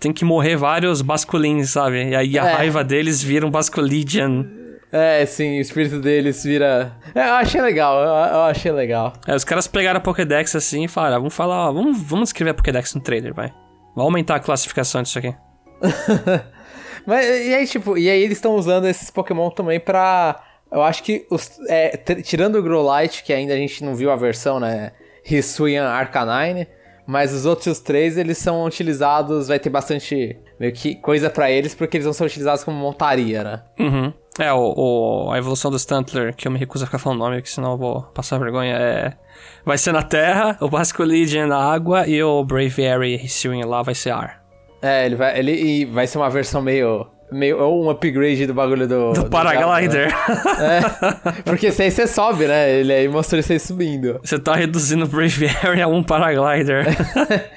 tem que morrer vários Basculins, sabe? E aí a É. raiva deles vira um Basco Legion. É, sim, o espírito deles vira... É, eu achei legal, eu, eu achei legal. Aí os caras pegaram a Pokédex assim e falaram, ah, vamos falar, ó, vamos, vamos escrever a Pokédex no trailer, vai. Vamos aumentar a classificação disso aqui. Mas e aí, tipo, e aí eles estão usando esses Pokémon também pra. Eu acho que os. é, tirando o Growlite, que ainda a gente não viu a versão, né? Hisuian Arcanine. Mas os outros três, eles são utilizados. Vai ter bastante. meio que coisa pra eles, porque eles vão ser utilizados como montaria, né? Uhum. É, o, o- a evolução do Stantler, que eu me recuso a ficar falando o nome, porque senão eu vou passar vergonha, é... Vai ser na terra, o Basco Legion na água e o Braviary Hisuian lá vai ser ar. É, ele vai. Ele e vai ser uma versão meio. meio ou um upgrade do bagulho do. Do do Paraglider. Né? É. Porque esse aí você sobe, né? Ele aí mostrou isso aí subindo. Você tá reduzindo o Braviary a um Paraglider.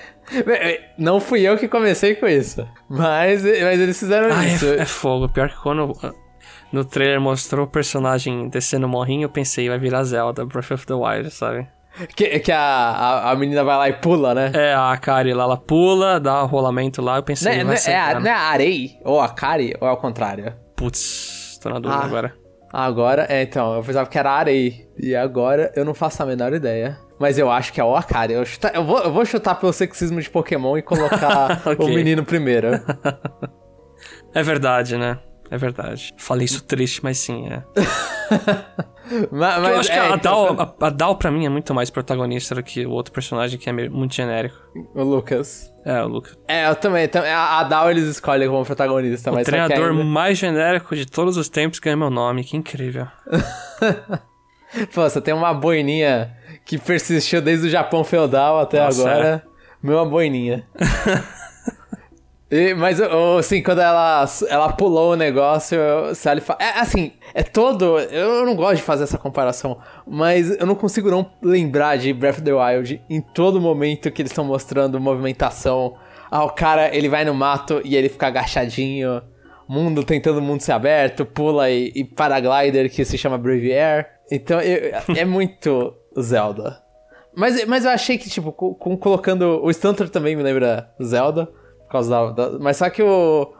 Não fui eu que comecei com isso. Mas, mas eles fizeram ah, isso. é, é fogo. Pior que quando no trailer mostrou o personagem descendo o morrinho, eu pensei, vai virar Zelda, Breath of the Wild, sabe? Que, que a, a, a menina vai lá e pula, né? É, a Kari lá, ela pula, dá um rolamento lá, eu pensei, Não é, vai não é- ser... é a, não é a Arei? Ou a Kari? Ou é o contrário? Putz, tô na dúvida Ah. agora. Agora, é, então, eu pensava que era a Arei. E agora eu não faço a menor ideia. Mas eu acho que é o Akari. Eu, chuta- eu, vou, eu vou chutar pelo sexismo de Pokémon e colocar Ok. o menino primeiro. É verdade, né? É verdade. Falei isso triste, mas sim, é. mas, Porque eu acho que é, a, então, Dal, a, a Dal, pra mim, é muito mais protagonista do que o outro personagem que é muito genérico. O Lucas. É, o Luca. É, eu também. tam- A, Dal eles escolhem como protagonista, O mas que treinador ainda- mais genérico de todos os tempos ganha meu nome, que incrível. Pô, você tem uma boininha que persistiu desde o Japão feudal até Nossa, agora. Meu boininha. E, mas, assim, quando ela, ela pulou o negócio, eu- se ela fa... É, assim, é todo... Eu não gosto de fazer essa comparação, mas eu não consigo não lembrar de Breath of the Wild em todo momento que eles estão mostrando movimentação. Ah, o cara, ele vai no mato e ele fica agachadinho. Mundo tentando o mundo ser aberto, pula e, e paraglider que se chama Brave Air. Então, eu- é muito Zelda. Mas, mas eu achei que, tipo, com- colocando. O Stunter também me lembra Zelda. Por causa da. da- mas só que o.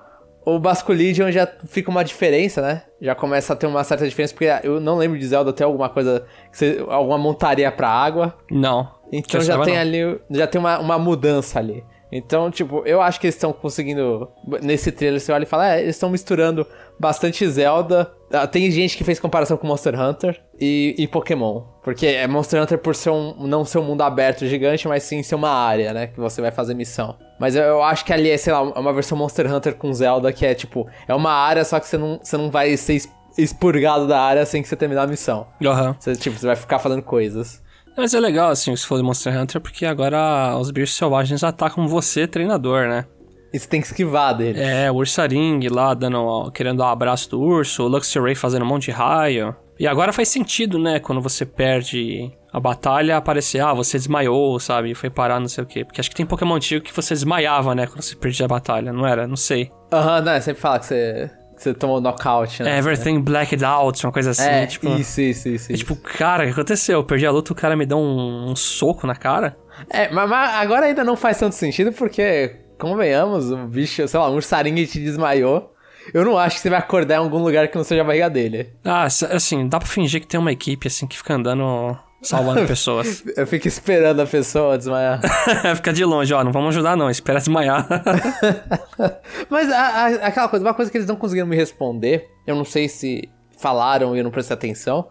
O Basco Legion já fica uma diferença, né? Já começa a ter uma certa diferença, porque eu não lembro de Zelda ter alguma coisa. você- alguma montaria pra água. Não. Então já tem não. ali. Já tem uma, uma mudança ali. Então, tipo, eu acho que eles estão conseguindo. Nesse trailer, você olha e fala, é, eles estão misturando bastante Zelda. Ah, Tem gente que fez comparação com Monster Hunter e, e Pokémon. Porque é Monster Hunter por ser um, não ser um mundo aberto gigante, mas sim ser uma área, né? Que você vai fazer missão. Mas eu, eu acho que ali é, sei lá, uma versão Monster Hunter com Zelda que é tipo, é uma área, só que você não, você não vai ser expurgado da área sem que você terminar a missão. Aham. Você, tipo, você vai ficar fazendo coisas. Mas é legal, assim, se for Monster Hunter, porque agora os bichos selvagens atacam você, treinador, né? E você tem que esquivar dele. É, o Ursaring lá dando, querendo dar um abraço do urso, o Luxray fazendo um monte de raio. E agora faz sentido, né, quando você perde a batalha, aparecer, ah, você desmaiou, sabe, foi parar não sei o quê. Porque acho que tem Pokémon antigo que você desmaiava, né, quando você perdia a batalha, não era? Não sei. Aham, não, sempre fala que você, você tomou nocaute, né? Everything blacked out, uma coisa assim, É, tipo... isso, isso, isso. é tipo, cara, o que aconteceu? Eu perdi a luta, o cara me deu um, um soco na cara? É, mas, mas agora ainda não faz tanto sentido porque, convenhamos, o bicho, sei lá, um ursaringue te desmaiou. Eu não acho que você vai acordar em algum lugar que não seja a barriga dele. Ah, assim, dá pra fingir que tem uma equipe, assim, que fica andando salvando pessoas. Eu fico esperando a pessoa desmaiar. fica de longe, ó, não vamos ajudar não, espera desmaiar. mas a- a- aquela coisa, uma coisa que eles não conseguiram me responder, eu não sei se falaram e eu não prestei atenção,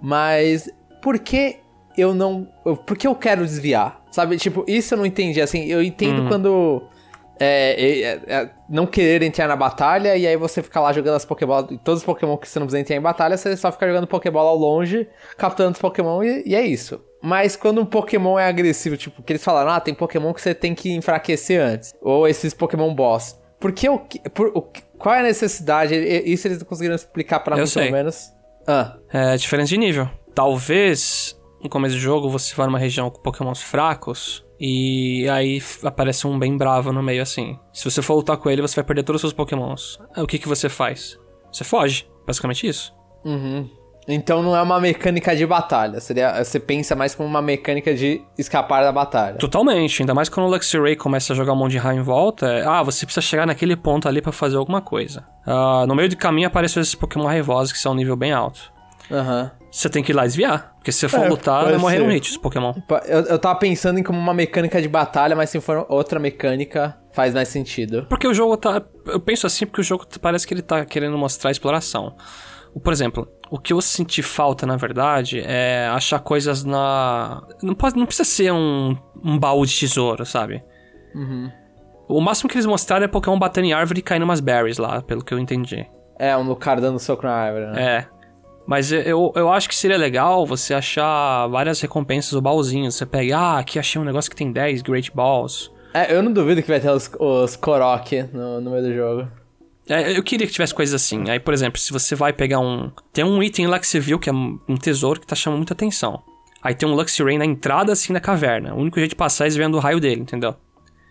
mas por que eu não. eu- Por que eu quero desviar? Sabe, tipo, isso eu não entendi. Assim, eu entendo quando. É, é, é, não querer entrar na batalha e aí você fica lá jogando as Pokébolas. Todos os Pokémon que você não precisa entrar em batalha, você só fica jogando Pokébola ao longe, capturando os Pokémon e, e, é isso. Mas quando um Pokémon é agressivo, tipo, que eles falaram, ah, tem Pokémon que você tem que enfraquecer antes. Ou esses Pokémon Boss. Por que o. Por, o qual é a necessidade? Isso eles não conseguiram explicar para mim, sei. pelo menos. Ah. É diferença de nível. Talvez no começo do jogo você vá numa região com Pokémons fracos e aí aparece um bem bravo no meio assim. Se você for lutar com ele, você vai perder todos os seus pokémons. O que, que você faz? Você foge. Basicamente isso. Uhum. Então não é uma mecânica de batalha. Seria, você pensa mais como uma mecânica de escapar da batalha. Totalmente. Ainda mais quando o Luxray começa a jogar um monte de raio em volta. É, ah, você precisa chegar naquele ponto ali para fazer alguma coisa. Uh, no meio do caminho aparecem esses Pokémon raivosos que são um nível bem alto. Aham. Uhum você tem que ir lá desviar. Porque se você for é, lutar, vai morrer um hit, os Pokémon. Eu, eu tava pensando em como uma mecânica de batalha, mas se for outra mecânica, faz mais sentido. Porque o jogo tá. Eu penso assim porque o jogo parece que ele tá querendo mostrar exploração. Por exemplo, o que eu senti falta, na verdade, é achar coisas na. Não, pode, não precisa ser um, um baú de tesouro, sabe? Uhum. O máximo que eles mostraram é Pokémon batendo em árvore e caindo umas berries lá, pelo que eu entendi. É, um Lucario dando soco na árvore, né? É. Mas eu, eu acho que seria legal você achar várias recompensas ou baúzinhos. Você pega, ah, aqui achei um negócio que tem 10 Great Balls. É, eu não duvido que vai ter os, os Korok no, no meio do jogo. É, eu queria que tivesse coisas assim. Aí, por exemplo, se você vai pegar um. Tem um item lá que você viu que é um tesouro que tá chamando muita atenção. Aí tem um Luxray na entrada assim da caverna. O único jeito de passar é desviando o raio dele, entendeu?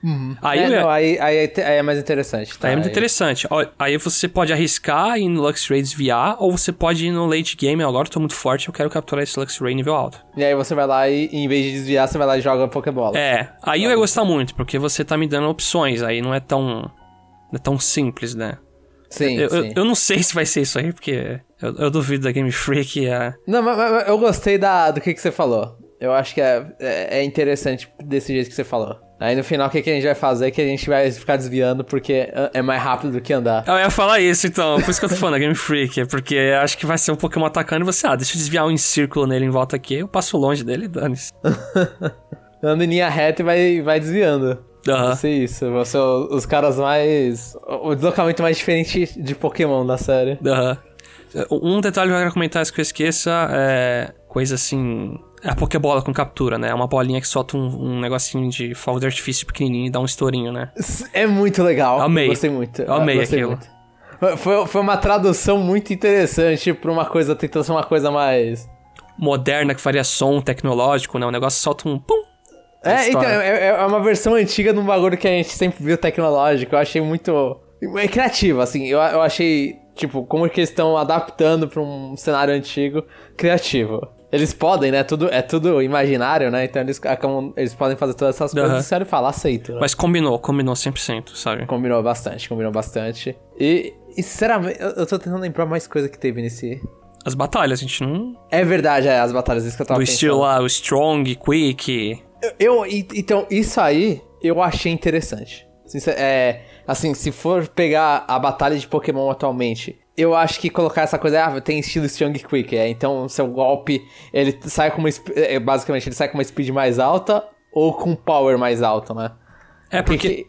Uhum. Aí, é, não, aí, aí, aí, é mais interessante. Tá? Aí é muito interessante. Aí você pode arriscar ir no Luxray desviar, ou você pode ir no late game. Agora eu tô muito forte, eu quero capturar esse Luxray nível alto. E aí você vai lá e, em vez de desviar, você vai lá e joga Pokébola. É, aí eu ia gostar muito, porque você tá me dando opções. Aí não é tão. Não é tão simples, né? Sim, eu, sim. Eu, eu, não sei se vai ser isso aí, porque eu, eu duvido da Game Freak. É... Não, mas, mas, eu gostei da, do que, que você falou. Eu acho que é, é, é interessante desse jeito que você falou. Aí no final, o que, que a gente vai fazer? Que a gente vai ficar desviando porque é mais rápido do que andar. Eu ia falar isso, então. Por isso que eu tô falando, Game Freak. Porque acho que vai ser um Pokémon atacando e você, ah, deixa eu desviar um círculo nele em volta aqui. Eu passo longe dele e dane-se. Anda em linha reta e vai, vai desviando. Uhum. Isso. Vão ser os caras mais. O deslocamento mais diferente de Pokémon da série. Aham. Uhum. Um detalhe que eu quero comentar que eu esqueça é. Coisa assim é a Pokébola com captura, né? É uma bolinha que solta um, um negocinho de fogo de artifício pequenininho e dá um estourinho, né? É muito legal. Amei. Gostei muito. Eu amei Gostei aquilo. Muito. Foi, foi uma tradução muito interessante pra uma coisa, tentando ser uma coisa mais... Moderna, que faria som tecnológico, né? O negócio solta um pum. É, então, é, é, uma versão antiga de um bagulho que a gente sempre viu tecnológico. Eu achei muito... É criativo, assim. Eu, eu achei, tipo, como que eles estão adaptando pra um cenário antigo. Criativo. Eles podem, né? Tudo, é tudo imaginário, né? Então eles, eles podem fazer todas essas coisas uhum. e sério falar, aceito. Né? Mas combinou, combinou 100%, sabe? Combinou bastante, combinou bastante. E, e sinceramente, eu, eu tô tentando lembrar mais coisa que teve nesse. As batalhas, a gente não. É verdade, é, as batalhas, isso que eu tava Do pensando. estilo lá, o Strong, Quick. Eu, eu, então, isso aí eu achei interessante. É, assim, se for pegar a batalha de Pokémon atualmente eu acho que colocar essa coisa, ah, tem estilo Strong Quick, é, então seu golpe, ele sai com uma, é, basicamente, ele sai com uma speed mais alta ou com power mais alto, né? É, porque,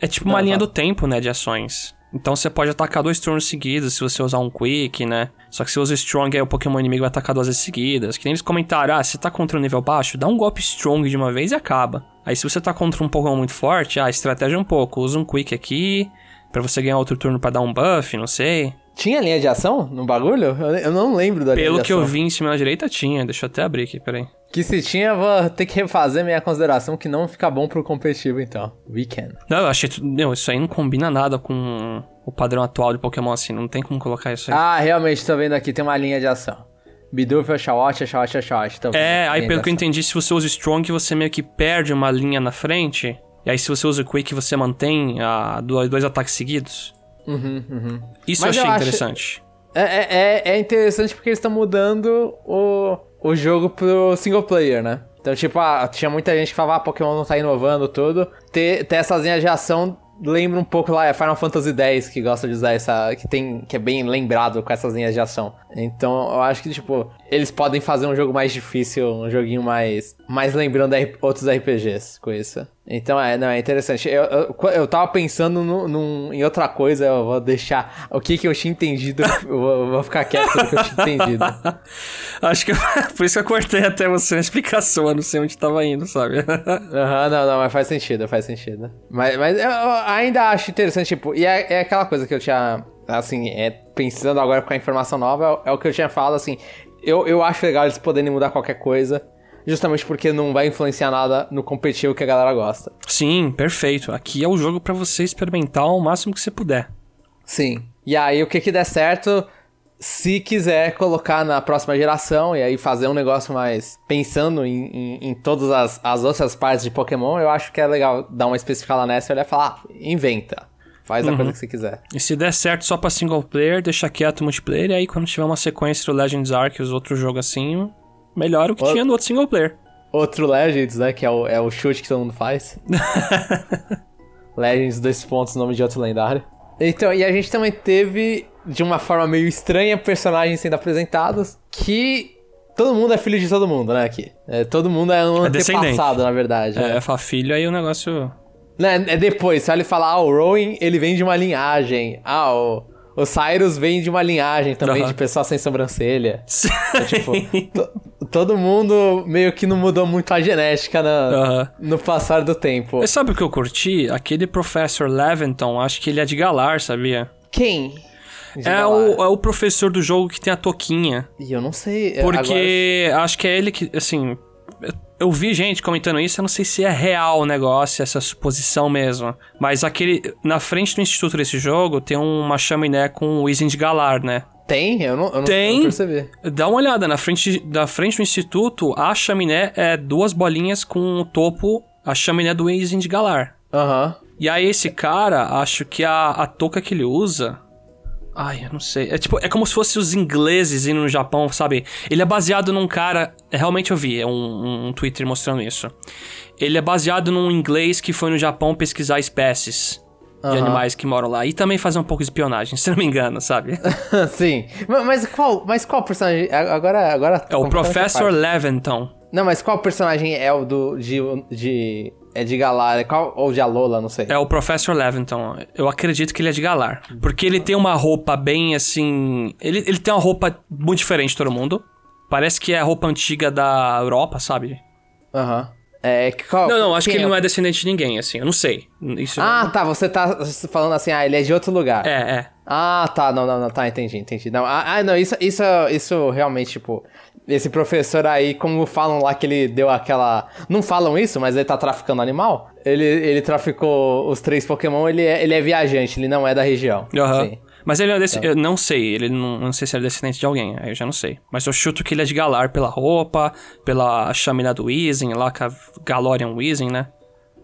é tipo uma Não, linha do tempo, né, de ações. Então você pode atacar dois turnos seguidos se você usar um Quick, né? Só que se você usa Strong, aí o Pokémon inimigo vai atacar duas vezes seguidas. Que nem eles comentaram, ah, se tá contra um nível baixo, dá um golpe Strong de uma vez e acaba. Aí se você tá contra um Pokémon muito forte, ah, estratégia um pouco, usa um Quick aqui, para você ganhar outro turno para dar um buff, não sei. Tinha linha de ação no bagulho? Eu, não lembro da Pelo linha que eu vi em cima da direita, tinha. Deixa eu até abrir aqui, peraí. Que se tinha, vou ter que refazer minha consideração que não fica bom pro competitivo, então. Weekend. Não, eu achei... Não, isso aí não combina nada com o padrão atual de Pokémon, assim. Não tem como colocar isso aí. Ah, realmente, tô vendo aqui. Tem uma linha de ação. Bidoof, Oshawott, Oshawott, Oshawott. É, aí pelo que eu entendi, se você usa Strong, você meio que perde uma linha na frente. E aí se você usa Quick, você mantém a, dois ataques seguidos. Uhum, uhum. Isso Mas eu achei eu interessante. Acho... É, é, é, é interessante porque eles estão mudando o, o jogo pro single player, né? Então, tipo, ah, tinha muita gente que falava, ah, Pokémon não tá inovando tudo. Ter, ter essas linhas de ação lembra um pouco lá, é Final Fantasy X que gosta de usar essa. que tem. que é bem lembrado com essas linhas de ação. Então eu acho que, tipo, eles podem fazer um jogo mais difícil, um joguinho mais. Mais lembrando outros RPGs com isso. Então é, não, é interessante. Eu, eu, eu tava pensando no, num, em outra coisa, eu vou deixar o que que eu tinha entendido, eu vou, eu vou ficar quieto sobre o que eu tinha entendido. Acho que por isso que eu cortei até você uma explicação, eu não sei onde tava indo, sabe? Aham, uhum, não, não, mas faz sentido, faz sentido. Mas, mas eu ainda acho interessante, tipo, e é, é aquela coisa que eu tinha, assim, é, pensando agora com a informação nova, é, é o que eu tinha falado, assim, eu, eu acho legal eles poderem mudar qualquer coisa, justamente porque não vai influenciar nada no competitivo que a galera gosta. Sim, perfeito. Aqui é o jogo para você experimentar o máximo que você puder. Sim. E aí, o que que der certo, se quiser colocar na próxima geração e aí fazer um negócio mais pensando em, em, em todas as, as outras partes de Pokémon, eu acho que é legal dar uma especificada nessa e olhar e falar, ah, inventa. Faz uhum. a coisa que você quiser. E se der certo só pra single player, deixa quieto o multiplayer, e aí quando tiver uma sequência do Legends Ark e os outros jogos assim, melhor o que o... tinha no outro single player. Outro Legends, né? Que é o, é o chute que todo mundo faz. Legends, dois pontos, nome de outro lendário. Então, e a gente também teve, de uma forma meio estranha, personagens sendo apresentados que todo mundo é filho de todo mundo, né? Aqui. É, todo mundo é um é antepassado, na verdade. É, né? é filho, aí o negócio. Né, é depois, se ele falar, ah, o Rowan, ele vem de uma linhagem. Ah, o. O Cyrus vem de uma linhagem também uhum. de pessoa sem sobrancelha. então, tipo, todo mundo meio que não mudou muito a genética na, uhum. no passar do tempo. Mas sabe o que eu curti? Aquele Professor Leventon, acho que ele é de Galar, sabia? Quem? É o, é o professor do jogo que tem a toquinha. E eu não sei. Porque agora... acho que é ele que, assim, eu vi gente comentando isso, eu não sei se é real o negócio, essa suposição mesmo. Mas aquele. Na frente do instituto desse jogo tem uma chaminé com o Ising Galar, né? Tem? Eu não, eu tem. não percebi. Dá uma olhada, na frente, na frente do instituto, a chaminé é duas bolinhas com o topo, a chaminé do Ising Galar. Aham. Uhum. E aí esse cara, acho que a, a touca que ele usa Ai, eu não sei. É tipo, é como se fosse os ingleses indo no Japão, sabe? Ele é baseado num cara. Realmente eu vi, é um, um Twitter mostrando isso. Ele é baseado num inglês que foi no Japão pesquisar espécies de uhum. animais que moram lá. E também fazer um pouco de espionagem, se não me engano, sabe? Sim. Mas qual, mas qual personagem? Agora. agora é o Professor Leventon. Não, mas qual personagem é o do. de. de é de Galar, qual, ou de Alola, não sei. É o Professor Leventon. Eu acredito que ele é de Galar. Porque ele tem uma roupa bem assim. Ele, ele tem uma roupa muito diferente de todo mundo. Parece que é a roupa antiga da Europa, sabe? Aham. Uhum. É, qual, não, não, acho que ele é? não é descendente de ninguém, assim, eu não sei. Isso ah, não... tá, você tá falando assim, ah, ele é de outro lugar. É, é. Ah, tá, não, não, não, tá, entendi, entendi. Não, ah, ah não, isso, isso, isso realmente, tipo, esse professor aí, como falam lá que ele deu aquela. Não falam isso, mas ele tá traficando animal. Ele, ele traficou os três Pokémon, ele é, ele é viajante, ele não é da região. Uhum. Mas ele é desse, então. eu não sei, ele não, não sei se ele é descendente de alguém, aí eu já não sei. Mas eu chuto que ele é de Galar pela roupa, pela chamina do Weezing, lá com a Galorian Weezing, né?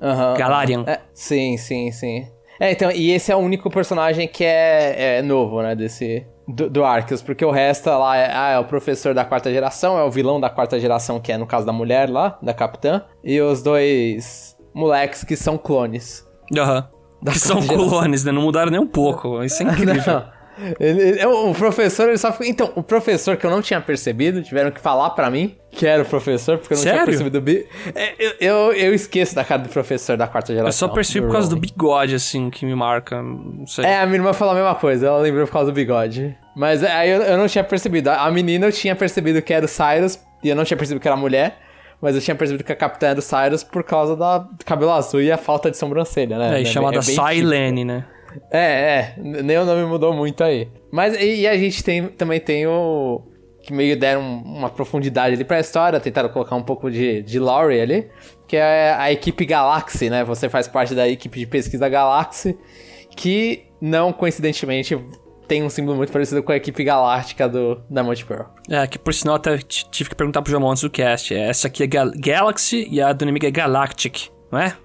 Uhum, Galarian. É, sim, sim, sim. É, então, e esse é o único personagem que é, é novo, né, desse, do, do Arceus, porque o resto lá é, ah, é o professor da quarta geração, é o vilão da quarta geração, que é no caso da mulher lá, da capitã, e os dois moleques que são clones. Aham. Uhum. Que são clones, né? Não mudaram nem um pouco. Isso é incrível. Ele, ele, o professor, ele só ficou. Então, o professor que eu não tinha percebido, tiveram que falar para mim que era o professor, porque eu não Sério? tinha percebido o bi... É, eu, eu, eu, esqueço da cara do professor da quarta geração. Eu só percebi por causa do bigode, assim, que me marca. Não sei. É, a minha irmã falou a mesma coisa, ela lembrou por causa do bigode. Mas aí eu, eu não tinha percebido. A menina eu tinha percebido que era o Cyrus, e eu não tinha percebido que era mulher. Mas eu tinha percebido que a capitã era o Cyrus por causa da, do cabelo azul e a falta de sobrancelha, né? É, e chamada é Silene, né? É, é. Nem o nome mudou muito aí. Mas e, e a gente tem, também tem o. Que meio deram uma profundidade ali pra história, tentaram colocar um pouco de, de lore ali, que é a equipe Galaxy, né? Você faz parte da equipe de pesquisa Galaxy, que não coincidentemente tem um símbolo muito parecido com a equipe galáctica do, da Monte Pearl. É, que por sinal até tive que perguntar pro João antes do cast. Essa aqui é Gal Galaxy e a do inimigo é Galactic, não é?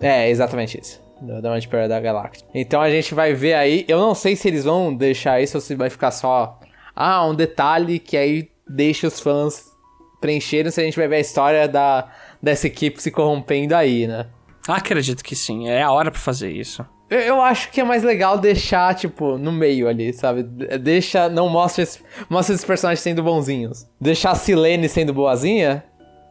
É, exatamente isso da Multiplayer da Galáxia. Então a gente vai ver aí. Eu não sei se eles vão deixar isso ou se vai ficar só. Ah, um detalhe que aí deixa os fãs preencherem se a gente vai ver a história da, dessa equipe se corrompendo aí, né? Acredito que sim, é a hora para fazer isso. Eu, acho que é mais legal deixar, tipo, no meio ali, sabe? Deixa, não mostra, esse, mostra esses personagens sendo bonzinhos. Deixar a Silene sendo boazinha,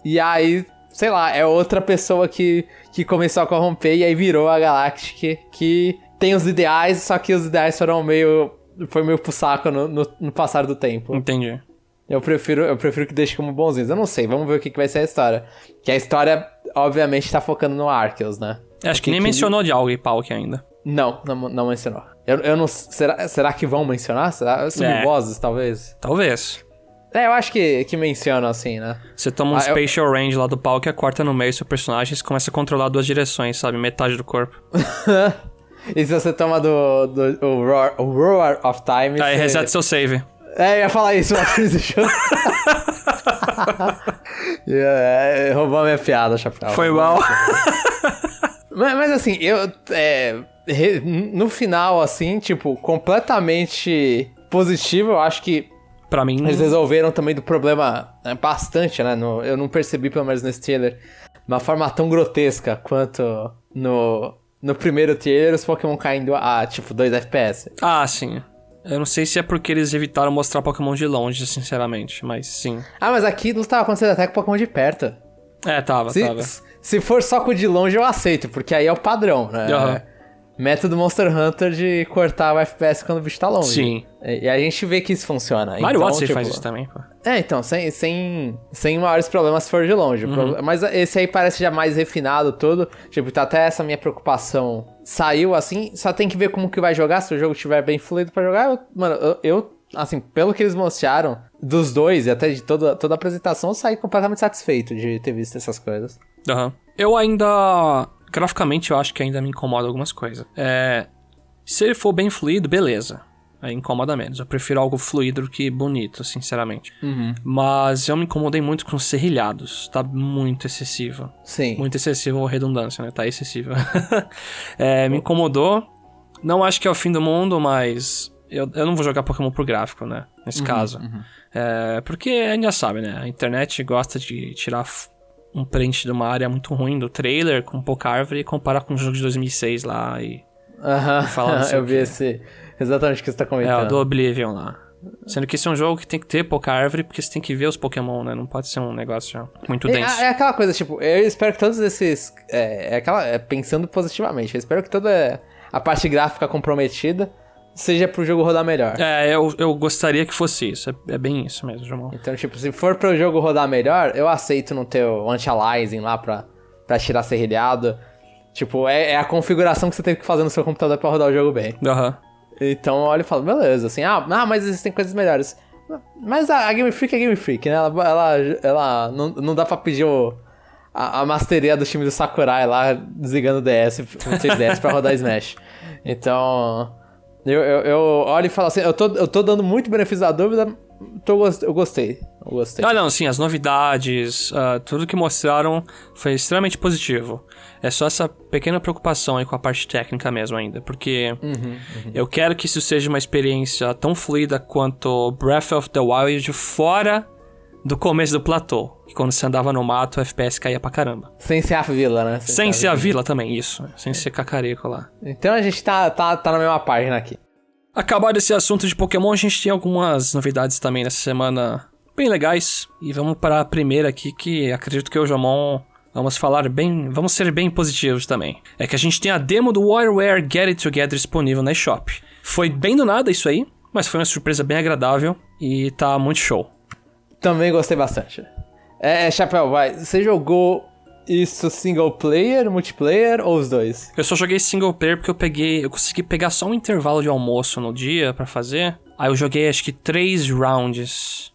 e aí sei lá, é outra pessoa que, que começou a corromper e aí virou a Galactic, que tem os ideais, só que os ideais foram meio. Foi meio pro saco no, no, no passar do tempo. Entendi. Eu prefiro, eu prefiro que deixe como bonzinhos. Eu não sei, vamos ver o que, que vai ser a história. Que a história, obviamente, tá focando no Arceus, né? Acho que nem mencionou de algo e Palk ainda. Não, não, não mencionou. Eu, eu não. Será, será que vão mencionar? Será? Subbosses, É. talvez? Talvez. É, eu acho que, que mencionam assim, né? Você toma um Ah, eu- spatial range lá do pau que corta no meio seu personagem e você começa a controlar duas direções, sabe? Metade do corpo. e se você toma do, do o Roar, o Roar of Time. Aí você... reseta seu save. É, eu ia falar isso, mas existe. é, roubou a minha piada, chapéu. Foi mal. Mas, mas assim, eu. é, no final, assim, tipo, completamente positivo, eu acho que pra mim, eles resolveram também do problema né, bastante, né? no- eu não percebi, pelo menos nesse trailer, uma forma tão grotesca quanto no, no primeiro trailer, os Pokémon caindo a, tipo, 2 FPS. Ah, sim. Eu não sei se é porque eles evitaram mostrar Pokémon de longe, sinceramente, mas sim. Ah, mas aqui não estava acontecendo até com Pokémon de perto. É, tava, Se, tava. Se for só com o de longe, eu aceito, porque aí é o padrão, né? Aham. Método Monster Hunter de cortar o FPS quando o bicho tá longe. Sim. E, a gente vê que isso funciona. Mario então, Odyssey tipo, faz isso também, pô. É, então, sem, sem, sem maiores problemas se for de longe. Uhum. Mas esse aí parece já mais refinado todo. Tipo, tá até essa minha preocupação saiu assim. Só tem que ver como que vai jogar. Se o jogo estiver bem fluido pra jogar, eu- mano, eu, eu, assim, pelo que eles mostraram dos dois e até de toda, toda a apresentação, eu saí completamente satisfeito de ter visto essas coisas. Aham. Eu ainda. Graficamente, eu acho que ainda me incomoda algumas coisas. É. Se ele for bem fluido, beleza. Aí incomoda menos. Eu prefiro algo fluido do que bonito, sinceramente. Mas eu me incomodei muito com os serrilhados. Tá muito excessivo. Sim. Muito excessivo ou redundância, né? Tá excessivo. É, me incomodou. Não acho que é o fim do mundo, mas eu, eu não vou jogar Pokémon por gráfico, né? Nesse caso. É, porque a gente já sabe, né? A internet gosta de tirar um print de uma área muito ruim do trailer com pouca árvore e comparar com o jogo de 2006 lá e... Aham, falar não sei eu o vi esse. Exatamente o que você tá É, comentando. o do Oblivion lá. Sendo que esse é um jogo que tem que ter pouca árvore porque você tem que ver os Pokémon, né? Não pode ser um negócio muito denso. É, é aquela coisa, tipo, eu espero que todos esses. É, é aquela. é pensando positivamente, eu espero que toda a parte gráfica comprometida seja pro jogo rodar melhor. É, eu, eu gostaria que fosse isso. É, é bem isso mesmo, João. Então, tipo, se for pro jogo rodar melhor, eu aceito não ter o anti-aliasing lá pra, pra tirar serrilhado. Tipo, é, é a configuração que você teve que fazer no seu computador pra rodar o jogo bem. Aham. Então eu olho e falo, beleza, assim, ah, ah, mas existem coisas melhores. Mas a, a Game Freak é Game Freak, né? Ela, ela, ela não, não dá pra pedir o, a, a masteria do time do Sakurai lá, desligando o DS, o 3DS pra rodar Smash. Então, eu, eu, eu olho e falo assim, eu tô, eu tô dando muito benefício da dúvida, tô, eu gostei, eu gostei. Ah, não, sim, as novidades, ah, tudo que mostraram foi extremamente positivo. É só essa pequena preocupação aí com a parte técnica mesmo ainda, porque eu quero que isso seja uma experiência tão fluida quanto Breath of the Wild fora do começo do platô. Que quando você andava no mato, o FPS caía pra caramba. Sem ser a vila, né? Sem ser a vila também, isso. Sem ser cacareco lá. Então a gente tá, tá, tá na mesma página aqui. Acabado esse assunto de Pokémon, a gente tem algumas novidades também nessa semana bem legais. E vamos para a primeira aqui, que acredito que o Jomon vamos falar bem. Vamos ser bem positivos também. É que a gente tem a demo do WarioWare Get It Together disponível na eShop. Foi bem do nada isso aí, mas foi uma surpresa bem agradável e tá muito show. Também gostei bastante. É, é, Chapéu, vai. Você jogou isso single player, multiplayer ou os dois? Eu só joguei single player porque eu peguei. Eu consegui pegar só um intervalo de almoço no dia pra fazer. Aí eu joguei acho que três rounds.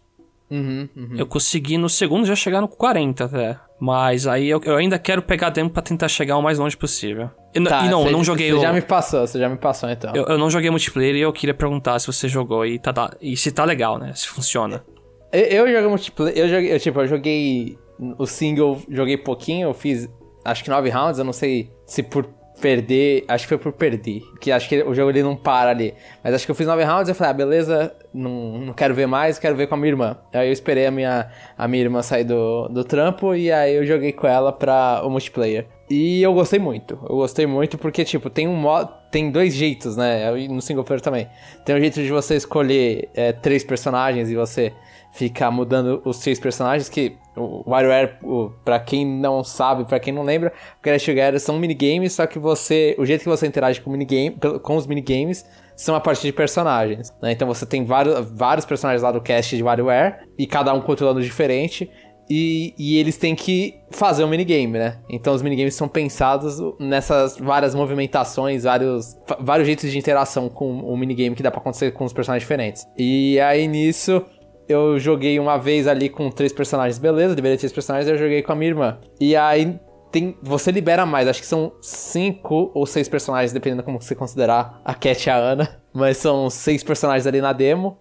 Uhum, uhum. Eu consegui no segundo já chegar no 40 até. Mas aí eu, eu ainda quero pegar demo pra tentar chegar o mais longe possível. E, n- e não, não joguei Tá, Você o. já me passou, você já me passou então. Eu, eu não joguei multiplayer e eu queria perguntar se você jogou e, tá, tá- e se tá legal, né? Se funciona. Eu, eu joguei multiplayer, eu joguei, eu, tipo, eu joguei o single, joguei pouquinho, eu fiz acho que nove rounds, eu não sei se por perder, acho que foi por perder, que acho que o jogo ele não para ali. Mas acho que eu fiz nove rounds eu falei, ah, beleza, não, não quero ver mais, quero ver com a minha irmã. Aí eu esperei a minha, a minha irmã sair do, do trampo e aí eu joguei com ela pra o multiplayer. E eu gostei muito, eu gostei muito porque, tipo, tem um modo, tem dois jeitos, né? No single player também. Tem o jeito de você escolher é, três personagens e você ficar mudando os três personagens, que o WarioWare, o, pra quem não sabe, pra quem não lembra, Crash Together são minigames, só que você, o jeito que você interage com, minigame, com os minigames são a partir de personagens, né? Então você tem vários, vários personagens lá do cast de WarioWare, e cada um controlando diferente, e, e, eles têm que fazer um minigame, né? Então os minigames são pensados nessas várias movimentações, vários, vários jeitos de interação com o minigame que dá pra acontecer com os personagens diferentes. E aí nisso eu joguei uma vez ali com três personagens, beleza, liberei três personagens, eu joguei com a minha irmã. E aí tem, você libera mais, acho que são cinco ou seis personagens, dependendo como você considerar a Cat e a Ana. Mas são seis personagens ali na demo.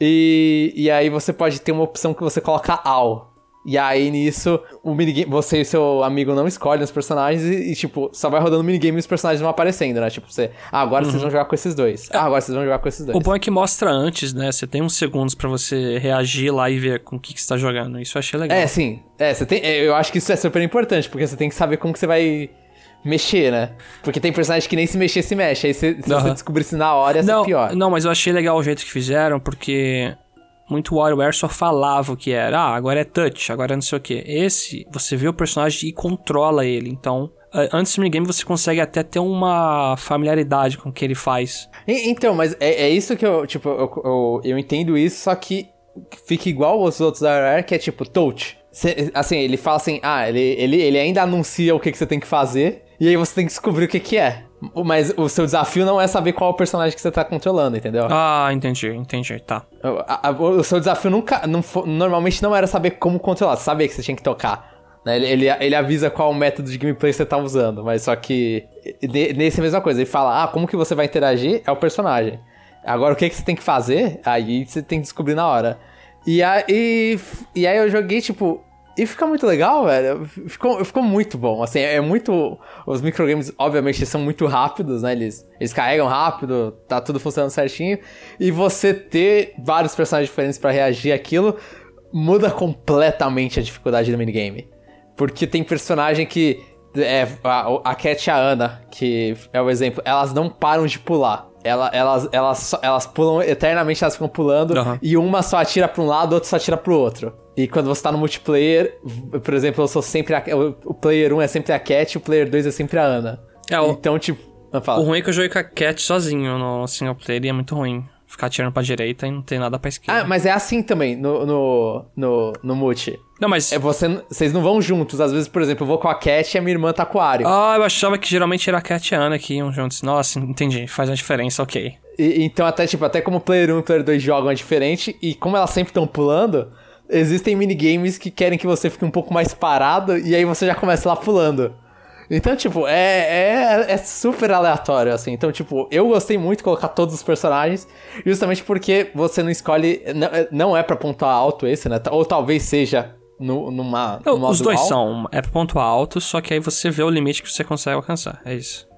E, e aí você pode ter uma opção que você coloca AL, e aí, nisso, o minigame, você e seu amigo não escolhem os personagens e, e, tipo, só vai rodando o minigame e os personagens vão aparecendo, né? Tipo, você, ah, agora uhum. vocês vão jogar com esses dois. Ah, agora vocês vão jogar com esses dois. O bom é que mostra antes, né? Você tem uns segundos para você reagir lá e ver com o que, que você tá jogando. Isso eu achei legal. É, sim. É, você tem, é, eu acho que isso é super importante, porque você tem que saber como que você vai mexer, né? Porque tem personagens que nem se mexer se mexe. Aí se, se uhum. você descobrir isso na hora, ia não, pior. Não, mas eu achei legal o jeito que fizeram, porque muito WarioWare só falava o que era. Ah, agora é touch, agora é não sei o que. Esse, você vê o personagem e controla ele. Então, antes do minigame você consegue até ter uma familiaridade com o que ele faz. Então, mas é, é isso que eu, tipo, eu, eu, eu, entendo isso, só que fica igual aos outros da WarioWare, que é tipo touch. Cê, assim, ele fala assim, ah, ele, ele, ele ainda anuncia o que, que você tem que fazer, e aí você tem que descobrir o que que é. Mas o seu desafio não é saber qual é o personagem que você tá controlando, entendeu? Ah, entendi, entendi, tá. O, o, o seu desafio nunca, não, normalmente não era saber como controlar, saber que você tinha que tocar. Né? Ele, ele, ele, avisa qual método de gameplay você tá usando, mas só que nesse é a mesma coisa. Ele fala, ah, como que você vai interagir é o personagem. Agora o que, que você tem que fazer, aí você tem que descobrir na hora. E aí, e aí eu joguei, tipo, e fica muito legal, velho. Ficou, ficou muito bom. Assim, é muito. Os microgames, obviamente, são muito rápidos, né? Eles, eles carregam rápido, tá tudo funcionando certinho. E você ter vários personagens diferentes para reagir àquilo muda completamente a dificuldade do minigame. Porque tem personagem que. É, a, a Cat e a Ana, que é o exemplo, elas não param de pular. Ela, elas, elas, elas pulam eternamente, elas ficam pulando, uhum. e uma só atira pra um lado, outra só atira pro outro. E quando você tá no multiplayer, por exemplo, eu sou sempre a, o player 1 é sempre a Cat, o player 2 é sempre a Ana. É, o, então, tipo. O ruim é que eu joguei com a Cat sozinho no single player e é muito ruim. Ficar atirando pra direita e não tem nada pra esquerda. Ah, mas é assim também no, no, no, no multi. Não, mas. É você, vocês não vão juntos. Às vezes, por exemplo, eu vou com a Cat e a minha irmã tá com o Ario. Ah, eu achava que geralmente era a Cat e a Ana que iam juntos. Nossa, entendi. Faz uma diferença, ok. E, então, até, tipo, até como player 1 e player 2 jogam é diferente, e como elas sempre estão pulando, existem minigames que querem que você fique um pouco mais parado e aí você já começa lá pulando. Então, tipo, é, é, é super aleatório, assim. Então, tipo, eu gostei muito de colocar todos os personagens, justamente porque você não escolhe. Não, não é pra pontuar alto esse, né? Ou talvez seja no, numa. Não, os dois são. É pra pontuar alto, só que aí você vê o limite que você consegue alcançar. É isso.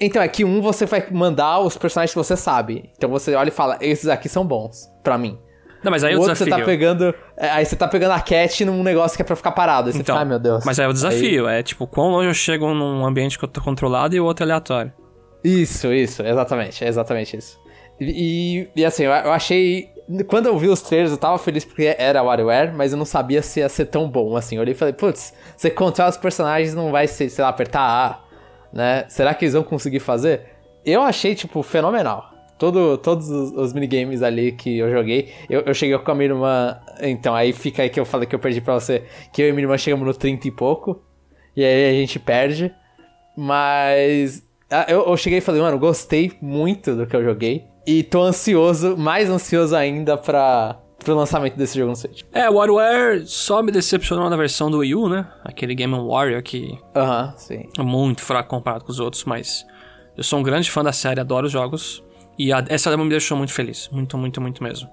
Então, é que um você vai mandar os personagens que você sabe. Então você olha e fala: esses aqui são bons, pra mim. Não, mas aí o, o desafio. Você tá pegando, é, aí você tá pegando a cat num negócio que é pra ficar parado. Aí você então, fica, ai meu Deus. Mas aí é o desafio, aí... é tipo, quão longe eu chego num ambiente que eu tô controlado e o outro é aleatório. Isso, isso, exatamente, é exatamente isso. E, e, assim, eu, eu achei. Quando eu vi os trailers, eu tava feliz porque era WarioWare, mas eu não sabia se ia ser tão bom assim. Eu olhei e falei, putz, você controla os personagens não vai ser, sei lá, apertar A, né? Será que eles vão conseguir fazer? Eu achei, tipo, fenomenal. Todo, todos os, os, minigames ali que eu joguei, eu, eu cheguei com a minha irmã. Então, aí fica aí que eu falei que eu perdi pra você. Que eu e minha irmã chegamos no 30 e pouco. E aí a gente perde. Mas. Ah, eu, eu cheguei e falei, mano, gostei muito do que eu joguei. E tô ansioso, mais ansioso ainda pra, pro lançamento desse jogo no Switch. É, o WarioWare só me decepcionou na versão do Wii U, né? Aquele Game Warrior que. Aham, uh -huh, sim. É muito fraco comparado com os outros, mas. Eu sou um grande fã da série, adoro os jogos. E a, essa demo me deixou muito feliz. Muito, muito, muito mesmo.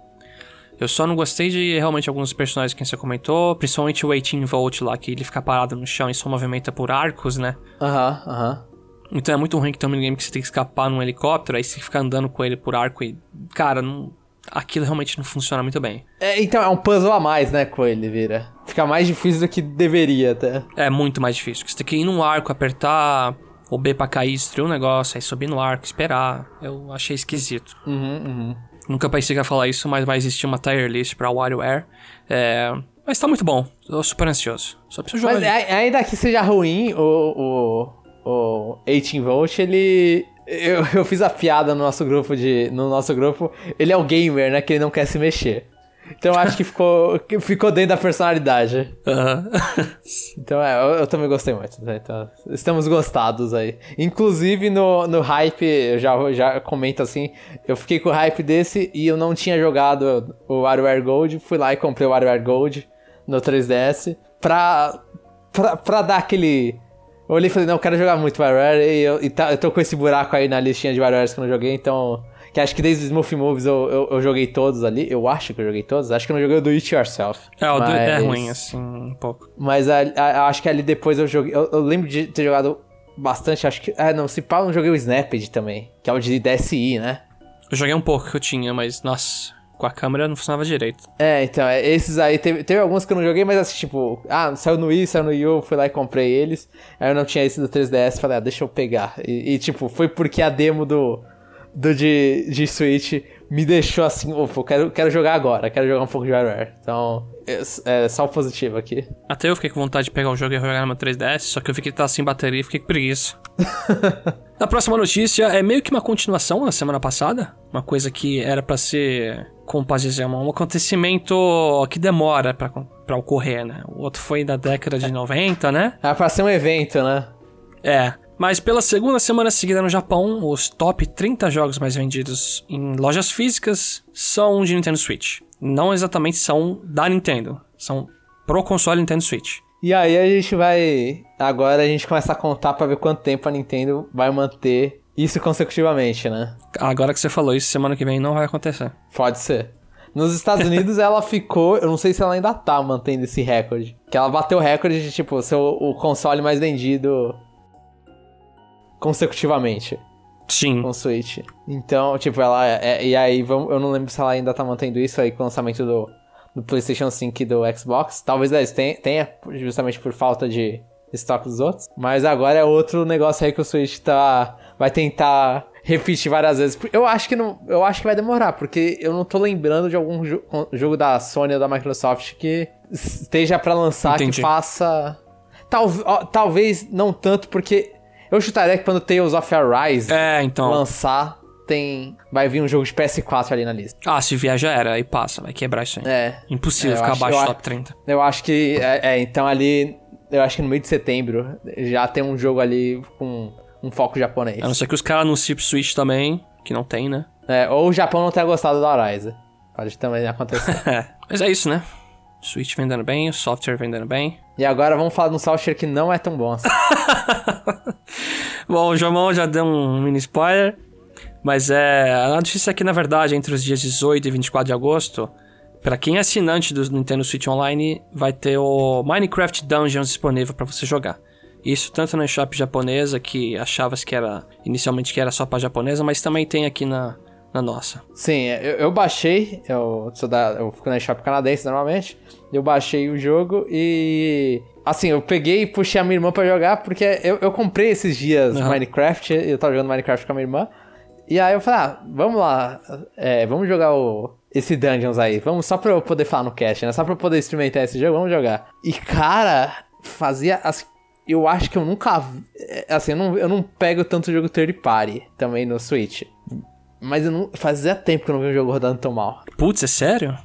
Eu só não gostei de realmente alguns personagens que você comentou, principalmente o 18 Volt lá, que ele fica parado no chão e só movimenta por arcos, né? Aham, uh aham. -huh, uh -huh. Então é muito ruim que tem um minigame que você tem que escapar num helicóptero, aí você fica andando com ele por arco e. Cara, não... aquilo realmente não funciona muito bem. É, então é um puzzle a mais, né, com ele, vira. Fica mais difícil do que deveria até. É muito mais difícil. Você tem que ir num arco, apertar o B pra cair, destruir o negócio, aí subir no arco, esperar. Eu achei esquisito. Uhum, uhum. Nunca pensei que ia falar isso, mas vai existir uma tier list pra WarioWare. É... Mas tá muito bom. Tô super ansioso. Só preciso jogar. Mas ainda que seja ruim, o, o, o 18 Volt, ele... Eu, eu fiz a piada no nosso grupo de... No nosso grupo, ele é o gamer, né? Que ele não quer se mexer. Então acho que ficou, ficou dentro da personalidade. Aham. Então é, eu, eu também gostei muito. Né? Então, estamos gostados aí. Inclusive no, no hype, eu já, já comento assim, eu fiquei com o hype desse e eu não tinha jogado o WarioWare Gold. Fui lá e comprei o WarioWare Gold no 3DS pra, pra, pra dar aquele... Eu olhei e falei, não, eu quero jogar muito WarioWare e, eu, e tá, eu tô com esse buraco aí na listinha de WarioWares que eu não joguei, então... Que acho que desde os Smooth Moves eu, eu, eu joguei todos ali. Eu acho que eu joguei todos. Acho que eu não joguei o Do It Yourself. É, o do- é Mas- ruim, assim, um pouco. Mas a- a- acho que ali depois eu joguei. Eu, eu lembro de ter jogado bastante. Acho que. Ah, não, se eu não joguei o Snapped também. Que é o de DSI, né? Eu joguei um pouco que eu tinha, mas, nossa, com a câmera não funcionava direito. É, então, é, esses aí. Teve, teve alguns que eu não joguei, mas assim, tipo. Ah, saiu no Wii, saiu no eu fui lá e comprei eles. Aí eu não tinha esse do 3DS. Falei, ah, deixa eu pegar. E, e, tipo, foi porque a demo do. Do de, de Switch me deixou assim, opa, eu quero, quero jogar agora, quero jogar um pouco de WarioWare. Então, é, é só o positivo aqui. Até eu fiquei com vontade de pegar o jogo e jogar no meu 3DS, só que eu fiquei que tava sem bateria e fiquei com preguiça. A próxima notícia é meio que uma continuação da semana passada. Uma coisa que era pra ser, como posso dizer, um acontecimento que demora pra, pra ocorrer, né? O outro foi da década de 90, né? Ah, pra ser um evento, né? É. Mas pela segunda semana seguida no Japão, os top 30 jogos mais vendidos em lojas físicas são de Nintendo Switch. Não exatamente são da Nintendo, são pro console Nintendo Switch. E aí a gente vai. Agora a gente começa a contar pra ver quanto tempo a Nintendo vai manter isso consecutivamente, né? Agora que você falou isso, semana que vem não vai acontecer. Pode ser. Nos Estados Unidos ela ficou. Eu não sei se ela ainda tá mantendo esse recorde. Que ela bateu o recorde de, tipo, ser o, o console mais vendido consecutivamente Sim. com o Switch. Então, tipo, ela. É, e aí, vamos, eu não lembro se ela ainda tá mantendo isso aí com o lançamento do, do PlayStation 5 e do Xbox. Talvez eles tenha, justamente por falta de estoque dos outros. Mas agora é outro negócio aí que o Switch tá. Vai tentar repetir várias vezes. Eu acho que não. Eu acho que vai demorar, porque eu não tô lembrando de algum jo- jogo da Sony ou da Microsoft que esteja pra lançar Entendi. que faça. Tal, talvez não tanto, porque eu chutaria que quando Tales of Arise É, então. lançar, tem. Vai vir um jogo de PS4 ali na lista. Ah, se vier já era, aí passa, vai quebrar isso aí. É. Impossível É, ficar acho- abaixo do top 30. Eu acho que. É, é, então ali. Eu acho que no meio de setembro já tem um jogo ali com um foco japonês. A não ser que os caras anunciem pro Switch também, que não tem, né? É, ou o Japão não tenha gostado do Horizon. Pode também acontecer. É. Mas é isso, né? Switch vendendo bem, o software vendendo bem. E agora vamos falar de um software que não é tão bom assim. Bom, o Jomão já deu um mini spoiler. Mas é. A notícia é que, na verdade, entre os dias 18 e 24 de agosto, pra quem é assinante do Nintendo Switch Online, vai ter o Minecraft Dungeons disponível pra você jogar. Isso tanto na eShop japonesa, que achava que era inicialmente que era só pra japonesa, mas também tem aqui na, na nossa. Sim, eu, eu baixei, eu, sou da, eu fico na shop canadense normalmente, eu baixei o jogo e... Assim, eu peguei e puxei a minha irmã pra jogar, porque eu, eu comprei esses dias Aham. Minecraft, eu tava jogando Minecraft com a minha irmã, e aí eu falei, ah, vamos lá, é, vamos jogar o, esse Dungeons aí, vamos só pra eu poder falar no cast, né, só pra eu poder experimentar esse jogo, vamos jogar. E cara, fazia, assim, eu acho que eu nunca, é, assim, eu não, eu não pego tanto jogo third party também no Switch. Mas eu não, fazia tempo que eu não vi um jogo rodando tão mal. Putz, é sério?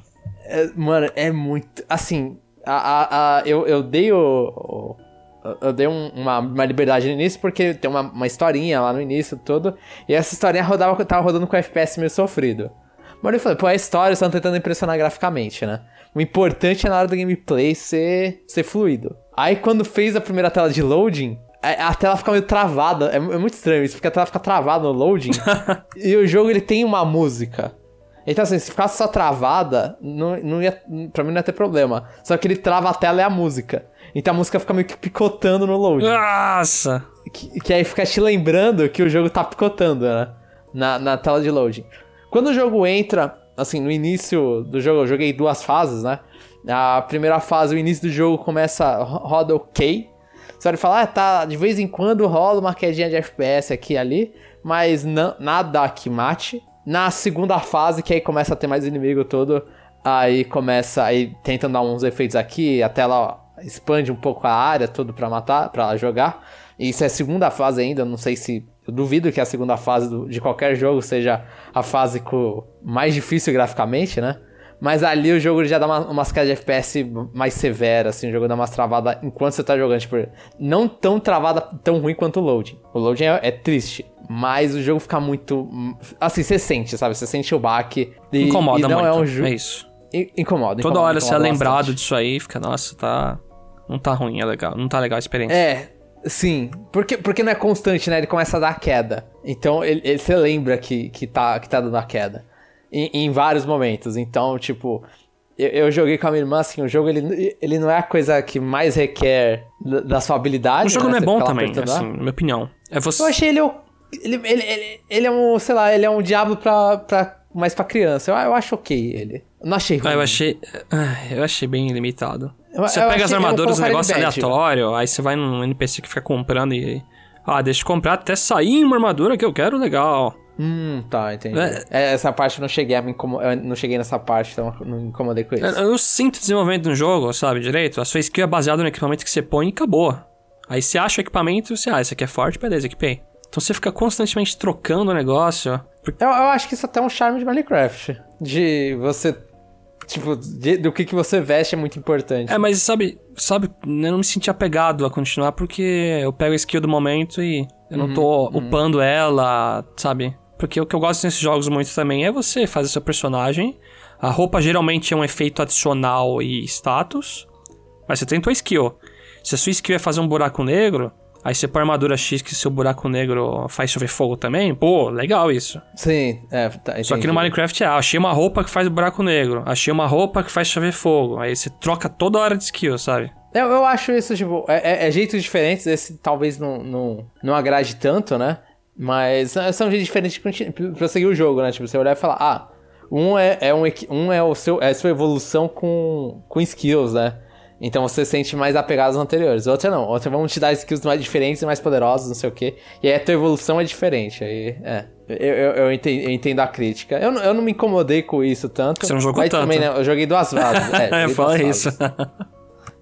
É, mano, é muito. Assim, a, a, a- eu, eu dei o. o- eu dei um- uma, uma liberdade no início porque tem uma, uma historinha lá no início tudo. E essa historinha rodava, tava rodando com FPS meio sofrido. Mas eu falei, pô, é a história, estão tentando impressionar graficamente, né? O importante é na hora do gameplay ser, ser fluido. Aí quando fez a primeira tela de loading, a, a tela fica meio travada. É, é muito estranho isso, porque a tela fica travada no loading. e o jogo ele tem uma música. Então, assim, se ficasse só travada, não, não ia, pra mim não ia ter problema. Só que ele trava a tela e a música. Então a música fica meio que picotando no loading. Nossa! Que, que aí fica te lembrando que o jogo tá picotando, né? Na, na tela de loading. Quando o jogo entra, assim, no início do jogo, eu joguei duas fases, né? A primeira fase, o início do jogo começa, ro- roda ok. Você pode falar, ah, tá, de vez em quando rola uma quedinha de FPS aqui e ali, mas não, nada que mate. Na segunda fase, que aí começa a ter mais inimigo todo, aí começa, aí tentam dar uns efeitos aqui, a tela expande um pouco a área tudo para matar, para jogar. Isso é segunda fase ainda, não sei se eu duvido que a segunda fase do, de qualquer jogo seja a fase com mais difícil graficamente, né? Mas ali o jogo já dá uma, umas de FPS mais severas, assim, o jogo dá umas travadas enquanto você tá jogando. Tipo, não tão travada, tão ruim quanto o loading. O loading é, é triste, mas o jogo fica muito. Assim, você sente, sabe? Você sente o baque. E, incomoda e não muito. É, um jogo... é isso. Incomoda. Toda incomoda, hora você é lembrado disso aí, fica, nossa, tá. Não tá ruim, é legal. Não tá legal a experiência. É, Sim, porque, porque não é constante, né? Ele começa a dar queda. Então ele, ele, você lembra que, que, tá, que tá dando a queda. Em, em vários momentos. Então, tipo, eu, eu, joguei com a minha irmã, assim, o jogo ele, ele não é a coisa que mais requer da, da sua habilidade. O jogo né? não é bom também, assim, na minha opinião. É você... Eu achei ele, ele, ele, ele, ele é um, sei lá, ele é um diabo pra, pra, mais pra criança. Eu, eu acho ok ele. não achei ruim. Ah, eu achei. Ah, eu achei bem limitado. Você eu pega as armaduras, um negócio aleatório, aí você vai num NPC que fica comprando e. Ah, deixa eu comprar até sair uma armadura que eu quero, legal. Hum, tá, entendi. É, é essa parte eu não cheguei a me incomodar. não cheguei nessa parte, então não me incomodei com isso. Eu, eu sinto desenvolvimento no jogo, sabe, direito. A sua skill é baseada no equipamento que você põe e acabou. Aí você acha o equipamento, você, ah, esse aqui é forte, beleza, equipei. Então você fica constantemente trocando o negócio. Porque... Eu, eu acho que isso até é um charme de Minecraft. De você Tipo, de, do que, que você veste é muito importante. É, mas sabe, sabe, eu não me senti apegado a continuar porque eu pego a skill do momento e eu não tô uhum, upando uhum. ela, sabe? Porque o que eu gosto nesses jogos muito também é você fazer seu personagem. A roupa geralmente é um efeito adicional e status. Mas você tem tua skill. Se a sua skill é fazer um buraco negro, Aí você põe armadura X que seu buraco negro faz chover fogo também. Pô, legal isso. Sim, é, tá, Só que no Minecraft é, ah, achei uma roupa que faz buraco negro. Achei uma roupa que faz chover fogo. Aí você troca toda hora de skill, sabe? Eu, eu acho isso, tipo, é, é, é jeitos diferentes. Esse talvez não, não, não agrade tanto, né? Mas são jeitos diferentes pra seguir o jogo, né? Tipo, você olhar e falar, ah, um é, é um, um é o seu, é a sua evolução com, com skills, né? Então você sente mais apegado aos anteriores. Outra não. Outra vamos te dar skills mais diferentes e mais poderosos, não sei o quê. E aí a tua evolução é diferente. Aí, é. Eu, eu, eu, entendo, eu entendo, a crítica. Eu, eu não me incomodei com isso tanto. Você não jogou tanto. Também, né, eu joguei duas fases. É, fala isso.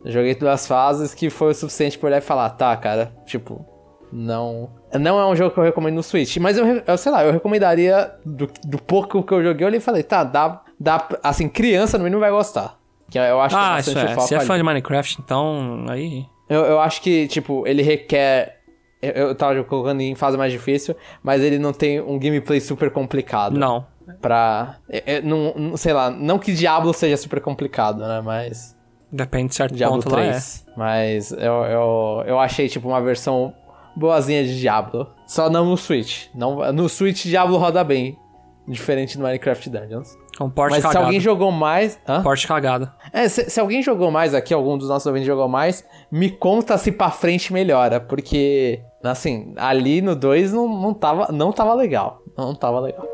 joguei duas fases que foi o suficiente pra olhar e falar, tá, cara, tipo, não. Não é um jogo que eu recomendo no Switch, mas eu, eu sei lá, eu recomendaria do, do pouco que eu joguei, eu olhei e falei, tá, dá, dá. Assim, criança no mínimo vai gostar. Que eu acho ah, que é bastante é. Se é fã de Minecraft, então aí. Eu, eu acho que, tipo, ele requer. Eu, eu tava colocando em fase mais difícil, mas ele não tem um gameplay super complicado. Não. Pra. É, é, não, sei lá, não que Diablo seja super complicado, né? Mas. Depende de certo Diablo ponto 3. É. Mas eu, eu, eu achei, tipo, uma versão boazinha de Diablo. Só não no Switch. Não, no Switch, Diablo roda bem. Diferente do Minecraft Dungeons. É um porte Mas cagado. se alguém jogou mais. Hã? Porte cagado. É, se, se, alguém jogou mais aqui, algum dos nossos ouvintes jogou mais, me conta se pra frente melhora. Porque, assim, ali no 2 não, não, tava, não tava legal. Não tava legal.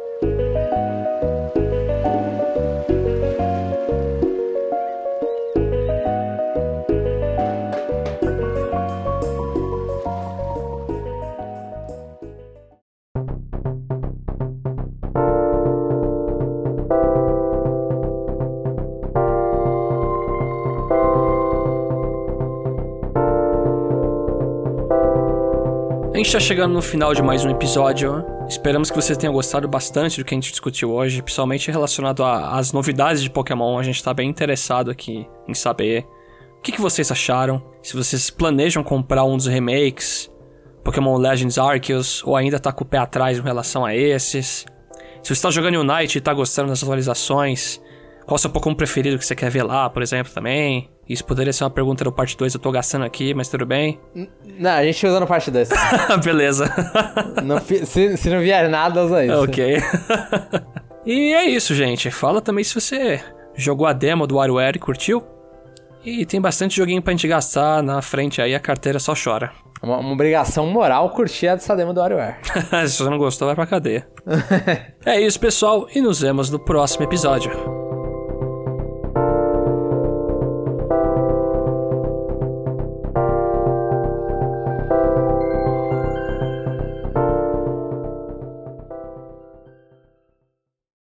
Gente está chegando no final de mais um episódio. Esperamos que você tenha gostado bastante do que a gente discutiu hoje, principalmente relacionado às novidades de Pokémon. A gente está bem interessado aqui em saber o que, que, vocês acharam, se vocês planejam comprar um dos remakes, Pokémon Legends Arceus, ou ainda está com o pé atrás em relação a esses. Se você está jogando Unite e está gostando das atualizações, qual o seu Pokémon preferido que você quer ver lá, por exemplo, também? Isso poderia ser uma pergunta do parte 2, eu tô gastando aqui, mas tudo bem. Não, a gente usa no parte 2. Beleza. Não, se, se, não vier nada, usa isso. Ok. e é isso, gente. Fala também se você jogou a demo do WarioWare e curtiu. E tem bastante joguinho pra gente gastar na frente aí, a carteira só chora. Uma, uma obrigação moral curtir essa demo do WarioWare. se você não gostou, vai pra cadeia. é isso, pessoal, e nos vemos no próximo episódio.